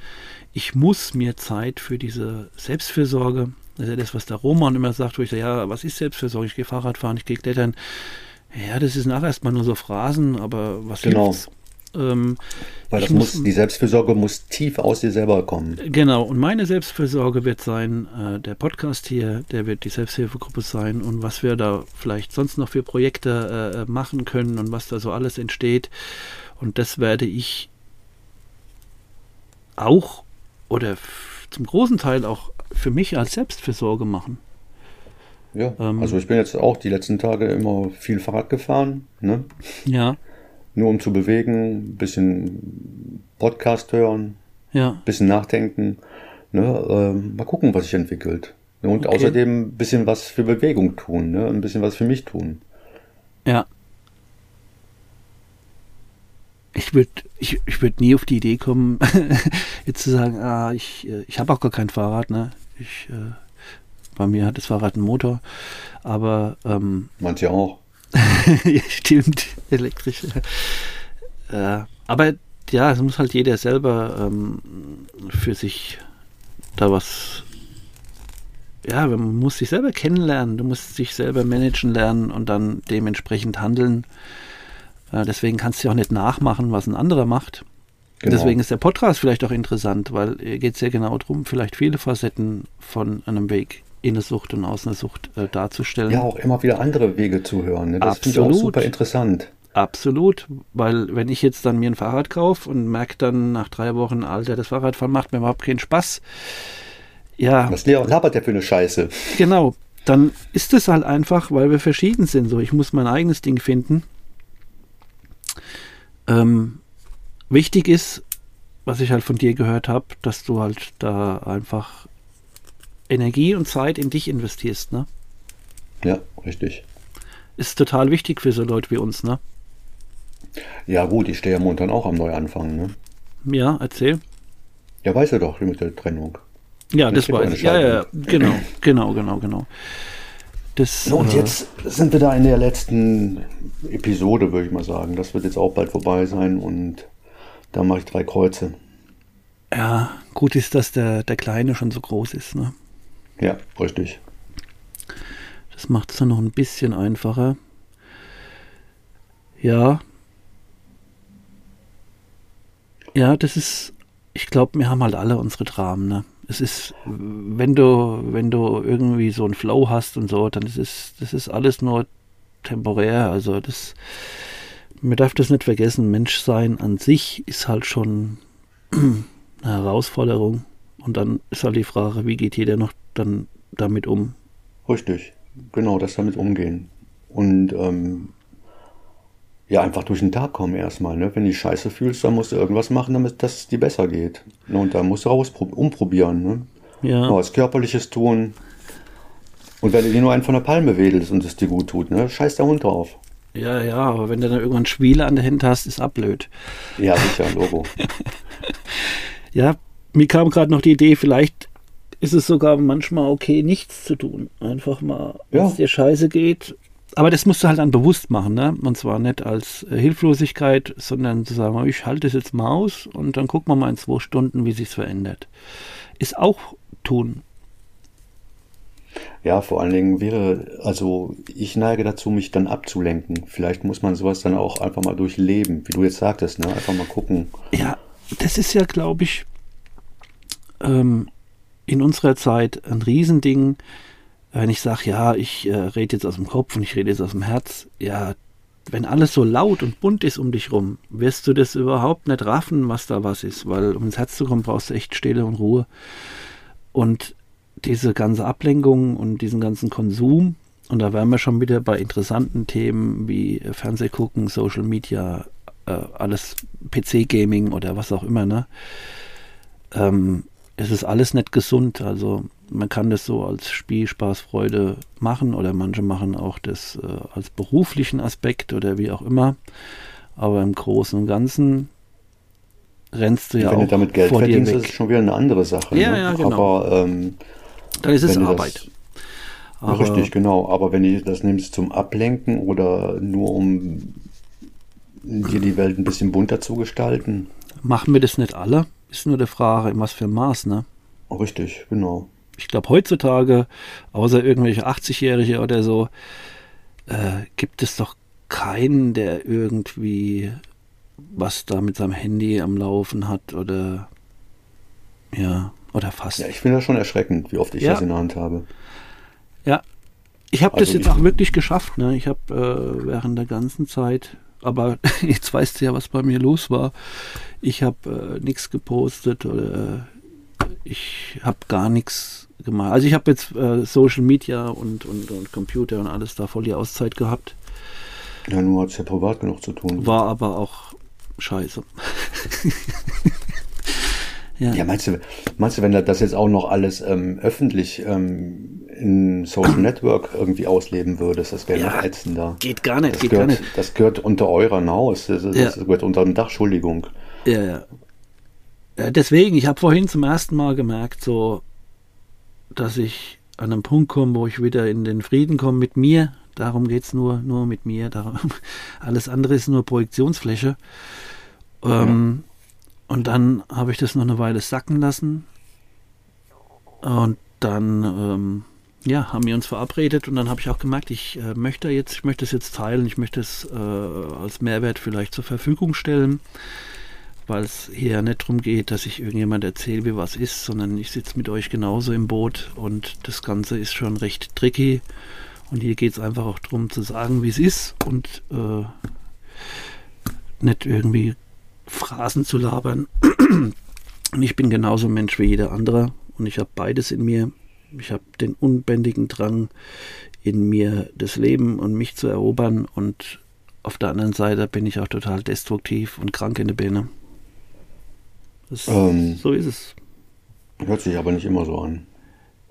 ich muss mir Zeit für diese Selbstfürsorge, ja das, was der Roman immer sagt, wo ich sage, ja, was ist Selbstfürsorge? Ich gehe Fahrrad fahren, ich gehe klettern. Ja, das ist nachher erstmal nur so Phrasen, aber was genau. hilft's? Ähm, Weil das muss, die Selbstfürsorge muss tief aus dir selber kommen. Genau, und meine Selbstfürsorge wird sein, äh, der Podcast hier, der wird die Selbsthilfegruppe sein und was wir da vielleicht sonst noch für Projekte äh, machen können und was da so alles entsteht. Und das werde ich auch oder zum großen Teil auch für mich als Selbstfürsorge machen. Ja, ähm, also ich bin jetzt auch die letzten Tage immer viel Fahrrad gefahren. Ne? Ja. Nur um zu bewegen, ein bisschen Podcast hören, ja. ein bisschen nachdenken. Ne? Ähm, mal gucken, was sich entwickelt. Und okay. außerdem ein bisschen was für Bewegung tun, ne? ein bisschen was für mich tun. Ja. Ich würde ich, ich würd nie auf die Idee kommen, [LAUGHS] jetzt zu sagen, ah, ich, äh, ich habe auch gar kein Fahrrad, ne? Ich äh, bei mir hat das Fahrrad einen Motor, aber. Ähm, Manche auch. [LAUGHS] stimmt, elektrisch. Äh, aber ja, es muss halt jeder selber ähm, für sich da was. Ja, man muss sich selber kennenlernen, du musst sich selber managen lernen und dann dementsprechend handeln. Äh, deswegen kannst du ja auch nicht nachmachen, was ein anderer macht. Genau. Deswegen ist der Podcast vielleicht auch interessant, weil geht es ja genau darum, vielleicht viele Facetten von einem Weg in der Sucht und aus einer Sucht äh, darzustellen. Ja, auch immer wieder andere Wege zu hören. Ne? Das finde ich auch super interessant. Absolut, weil wenn ich jetzt dann mir ein Fahrrad kaufe und merke dann nach drei Wochen, Alter, das Fahrradfahren macht mir überhaupt keinen Spaß. Ja. Was labert der für eine Scheiße? Genau, dann ist es halt einfach, weil wir verschieden sind. So, ich muss mein eigenes Ding finden. Ähm, wichtig ist, was ich halt von dir gehört habe, dass du halt da einfach Energie und Zeit in dich investierst, ne? Ja, richtig. Ist total wichtig für so Leute wie uns, ne? Ja, gut, ich stehe ja momentan auch am Neuanfang, ne? Ja, erzähl. Ja, weißt du doch, mit der Trennung. Ja, das weiß ich. Ja, ja, genau, genau, genau, genau. Das, und äh, jetzt sind wir da in der letzten Episode, würde ich mal sagen. Das wird jetzt auch bald vorbei sein und da mache ich drei Kreuze. Ja, gut ist, dass der, der Kleine schon so groß ist, ne? Ja, richtig. Das macht es dann noch ein bisschen einfacher. Ja. Ja, das ist, ich glaube, wir haben halt alle unsere Dramen, ne? es ist, wenn du, wenn du irgendwie so einen Flow hast und so, dann ist es, das ist alles nur temporär. Also das, man darf das nicht vergessen, Menschsein an sich ist halt schon [CLEARS THROAT] eine Herausforderung. Und dann ist halt die Frage, wie geht jeder noch dann damit um? Richtig, genau, das damit umgehen. Und ähm, ja, einfach durch den Tag kommen erstmal. Ne? Wenn du dich scheiße fühlst, dann musst du irgendwas machen, damit es dir besser geht. Ne? Und dann musst du raus umprobieren. Ne? Ja. was Körperliches tun. Und wenn du dir nur einen von der Palme wedelst und es dir gut tut, ne? scheiß der Hund drauf. Ja, ja, aber wenn du dann irgendwann Spiele an der Hand hast, ist abblöd. Ja, sicher, Logo. [LAUGHS] ja, mir kam gerade noch die Idee, vielleicht ist es sogar manchmal okay, nichts zu tun. Einfach mal, wenn ja. es dir scheiße geht, aber das musst du halt dann bewusst machen, ne? Und zwar nicht als äh, Hilflosigkeit, sondern zu sagen, ich halte es jetzt mal aus und dann gucken wir mal in zwei Stunden, wie sich's verändert. Ist auch tun. Ja, vor allen Dingen wäre, also ich neige dazu, mich dann abzulenken. Vielleicht muss man sowas dann auch einfach mal durchleben, wie du jetzt sagtest, ne? Einfach mal gucken. Ja, das ist ja, glaube ich, ähm, in unserer Zeit ein Riesending wenn ich sage, ja, ich äh, rede jetzt aus dem Kopf und ich rede jetzt aus dem Herz, ja, wenn alles so laut und bunt ist um dich rum, wirst du das überhaupt nicht raffen, was da was ist, weil um ins Herz zu kommen, brauchst du echt Stille und Ruhe. Und diese ganze Ablenkung und diesen ganzen Konsum, und da wären wir schon wieder bei interessanten Themen wie Fernsehgucken, Social Media, äh, alles PC-Gaming oder was auch immer, ne? Ähm, es ist alles nicht gesund. Also man kann das so als Spiel, Spaß, Freude machen oder manche machen auch das äh, als beruflichen Aspekt oder wie auch immer. Aber im Großen und Ganzen rennst du ja Wenn auch du damit Geld verdienst, ist es schon wieder eine andere Sache. Ja, ne? ja, genau. Aber ähm, dann ist es Arbeit. Das, Aber, richtig, genau. Aber wenn du das nimmst zum Ablenken oder nur um dir die Welt ein bisschen bunter zu gestalten. Machen wir das nicht alle? Ist nur die Frage, in was für ein Maß, ne? Richtig, genau ich glaube, heutzutage, außer irgendwelche 80-Jährige oder so, äh, gibt es doch keinen, der irgendwie was da mit seinem Handy am Laufen hat oder ja, oder fast. Ja, ich finde das schon erschreckend, wie oft ich ja. das in der Hand habe. Ja, ich habe also das jetzt auch wirklich geschafft. Ne? Ich habe äh, während der ganzen Zeit, aber [LAUGHS] jetzt weißt du ja, was bei mir los war. Ich habe äh, nichts gepostet oder ich habe gar nichts gemacht. Also ich habe jetzt äh, Social Media und, und, und Computer und alles da voll die Auszeit gehabt. Ja, nur hat es ja privat genug zu tun. War aber auch scheiße. [LAUGHS] ja. ja, meinst du, meinst du, wenn du das jetzt auch noch alles ähm, öffentlich ähm, in Social [CLEARS THROAT] Network irgendwie ausleben würdest, das wäre ja, noch ätzender. Geht gar nicht, das geht gehört, gar nicht. Das gehört unter euren Haus, das, das, ja. das gehört unter dem Dach, Entschuldigung. Ja, ja. Äh, deswegen, ich habe vorhin zum ersten Mal gemerkt, so, dass ich an einen Punkt komme, wo ich wieder in den Frieden komme mit mir. Darum geht es nur, nur mit mir. Darum, [LAUGHS] alles andere ist nur Projektionsfläche. Ähm, ja. Und dann habe ich das noch eine Weile sacken lassen. Und dann ähm, ja, haben wir uns verabredet und dann habe ich auch gemerkt, ich äh, möchte jetzt, ich möchte es jetzt teilen, ich möchte es äh, als Mehrwert vielleicht zur Verfügung stellen weil es hier nicht darum geht, dass ich irgendjemand erzähle, wie was ist, sondern ich sitze mit euch genauso im Boot und das Ganze ist schon recht tricky. Und hier geht es einfach auch darum zu sagen, wie es ist und äh, nicht irgendwie Phrasen zu labern. und ich bin genauso Mensch wie jeder andere und ich habe beides in mir. Ich habe den unbändigen Drang in mir, das Leben und mich zu erobern und auf der anderen Seite bin ich auch total destruktiv und krank in der Birne. Das, ähm, so ist es. Hört sich aber nicht immer so an.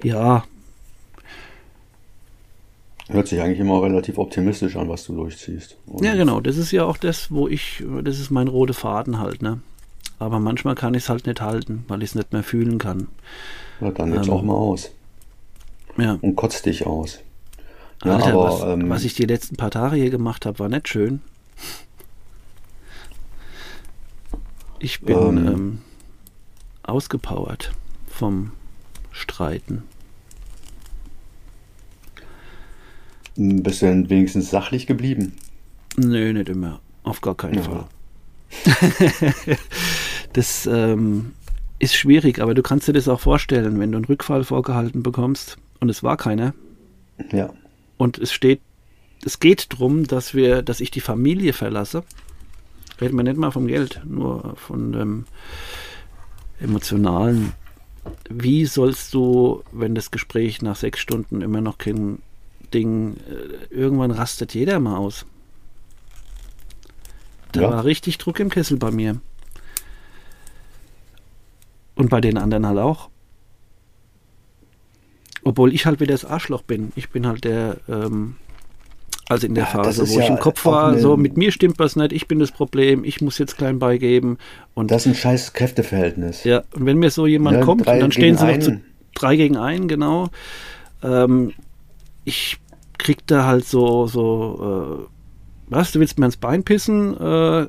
Ja. Hört sich eigentlich immer relativ optimistisch an, was du durchziehst. Und ja, genau. Das ist ja auch das, wo ich, das ist mein roter Faden halt, ne? Aber manchmal kann ich es halt nicht halten, weil ich es nicht mehr fühlen kann. Ja, dann jetzt ähm, auch mal aus. Ja. Und kotzt dich aus. Ja, Alter, aber, was, ähm, was ich die letzten paar Tage hier gemacht habe, war nicht schön. Ich bin ähm, ähm, ausgepowert vom Streiten. Bist du denn wenigstens sachlich geblieben? Nö, nicht immer. Auf gar keinen ja. Fall. [LAUGHS] das ähm, ist schwierig, aber du kannst dir das auch vorstellen, wenn du einen Rückfall vorgehalten bekommst und es war keiner. Ja. Und es steht, es geht darum, dass wir, dass ich die Familie verlasse. Reden wir nicht mal vom Geld, nur von dem emotionalen. Wie sollst du, wenn das Gespräch nach sechs Stunden immer noch kein Ding, äh, irgendwann rastet jeder mal aus. Da ja. war richtig Druck im Kessel bei mir. Und bei den anderen halt auch. Obwohl ich halt wieder das Arschloch bin. Ich bin halt der, ähm, also in der ja, Phase, wo ja ich im Kopf war, so mit mir stimmt was nicht, ich bin das Problem, ich muss jetzt klein beigeben. Und das ist ein scheiß Kräfteverhältnis. Ja, und wenn mir so jemand ja, kommt und dann stehen sie noch zu drei gegen einen, genau. Ähm, ich krieg da halt so, so, äh, was, du willst mir ins Bein pissen? Äh,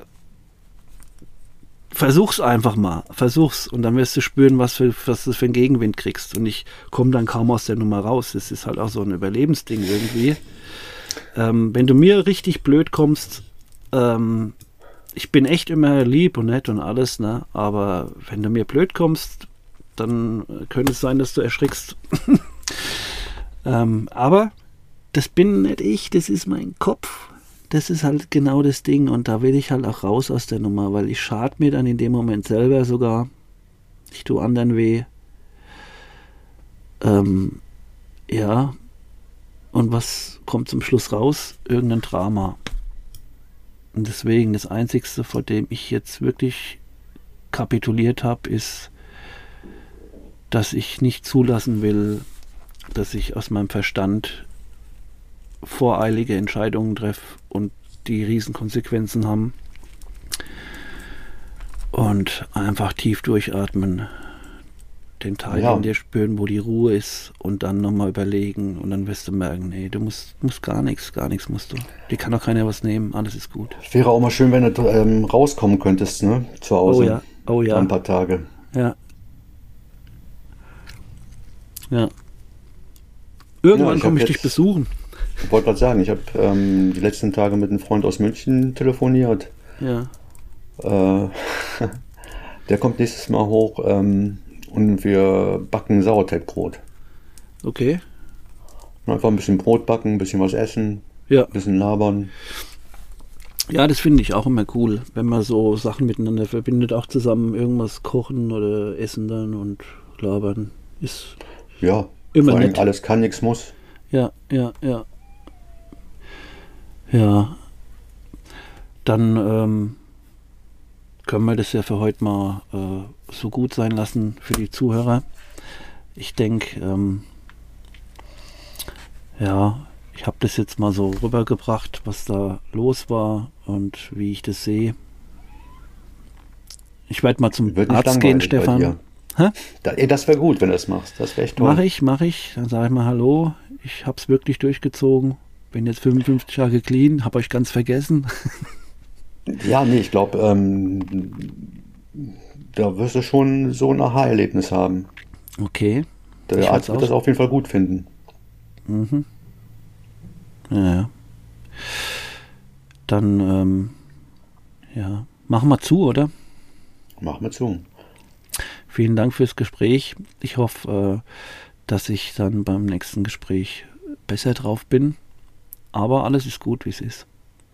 versuch's einfach mal, versuch's und dann wirst du spüren, was, für, was du für einen Gegenwind kriegst. Und ich komme dann kaum aus der Nummer raus. Das ist halt auch so ein Überlebensding irgendwie. Ähm, wenn du mir richtig blöd kommst, ähm, ich bin echt immer lieb und nett und alles, ne? Aber wenn du mir blöd kommst, dann könnte es sein, dass du erschrickst. [LAUGHS] ähm, aber das bin nicht ich, das ist mein Kopf das ist halt genau das Ding und da will ich halt auch raus aus der Nummer, weil ich schade mir dann in dem Moment selber sogar. Ich tue anderen weh. Ähm, ja. Und was kommt zum Schluss raus? Irgendein Drama. Und deswegen das Einzigste, vor dem ich jetzt wirklich kapituliert habe, ist, dass ich nicht zulassen will, dass ich aus meinem Verstand voreilige Entscheidungen treffe und die Riesenkonsequenzen haben. Und einfach tief durchatmen, den Teil ja. in dir spüren, wo die Ruhe ist und dann nochmal überlegen und dann wirst du merken, nee, du musst, musst gar nichts, gar nichts musst du. Dir kann doch keiner was nehmen, alles ist gut. Wäre auch mal schön, wenn du ähm, rauskommen könntest, ne, zu Hause. Oh ja, oh ja. Ein paar Tage. Ja. Ja. Irgendwann ja, komme ich dich besuchen. Ich wollte gerade sagen, ich habe ähm, die letzten Tage mit einem Freund aus München telefoniert. Ja. Äh, [LAUGHS] der kommt nächstes Mal hoch ähm, und wir backen Sauerteigbrot. Okay. einfach ein bisschen Brot backen, ein bisschen was essen, ja. ein bisschen labern. Ja, das finde ich auch immer cool, wenn man so Sachen miteinander verbindet, auch zusammen irgendwas kochen oder essen dann und labern. Ist ja immer nett. alles kann, nichts muss. Ja, ja, ja. Ja, dann ähm, können wir das ja für heute mal äh, so gut sein lassen für die Zuhörer. Ich denke, ähm, ja, ich habe das jetzt mal so rübergebracht, was da los war und wie ich das sehe. Ich werde mal zum Arzt gehen, Stefan. Da, das wäre gut, wenn du das machst. Das wäre echt toll. Mach ich, mach ich. Dann sage ich mal Hallo. Ich habe es wirklich durchgezogen bin jetzt 55 Jahre clean, habe euch ganz vergessen. [LAUGHS] ja, nee, ich glaube, ähm, da wirst du schon so ein Aha-Erlebnis haben. Okay. Der ich Arzt wird das auf jeden Fall gut finden. Mhm. Ja. Dann, ähm, ja, machen wir zu, oder? Machen wir zu. Vielen Dank fürs Gespräch. Ich hoffe, äh, dass ich dann beim nächsten Gespräch besser drauf bin. Aber alles ist gut, wie es ist.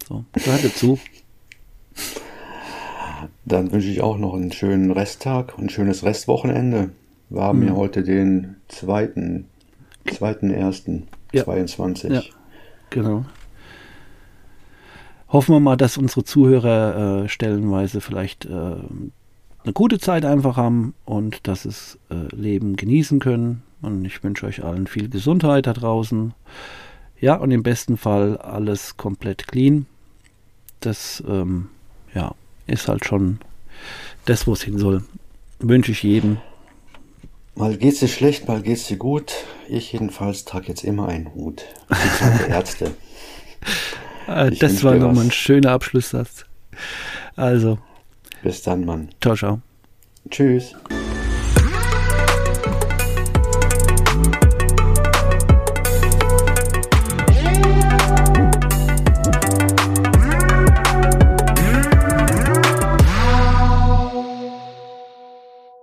So, gehört dazu. Dann wünsche ich auch noch einen schönen Resttag und ein schönes Restwochenende. Wir haben mhm. ja heute den zweiten, zweiten ersten ja. 22. Ja, genau. Hoffen wir mal, dass unsere Zuhörer äh, stellenweise vielleicht äh, eine gute Zeit einfach haben und dass es äh, Leben genießen können. Und ich wünsche euch allen viel Gesundheit da draußen Ja, und im besten Fall alles komplett clean. Das, ähm, ja, ist halt schon das, wo es hin soll. Wünsche ich jedem. Mal geht's dir schlecht, mal geht's dir gut. Ich jedenfalls trage jetzt immer einen Hut. Die [LAUGHS] Ärzte. Äh, das war nochmal ein schöner Abschlusssatz. Also. Bis dann, Mann. Ciao, ciao. Tschüss.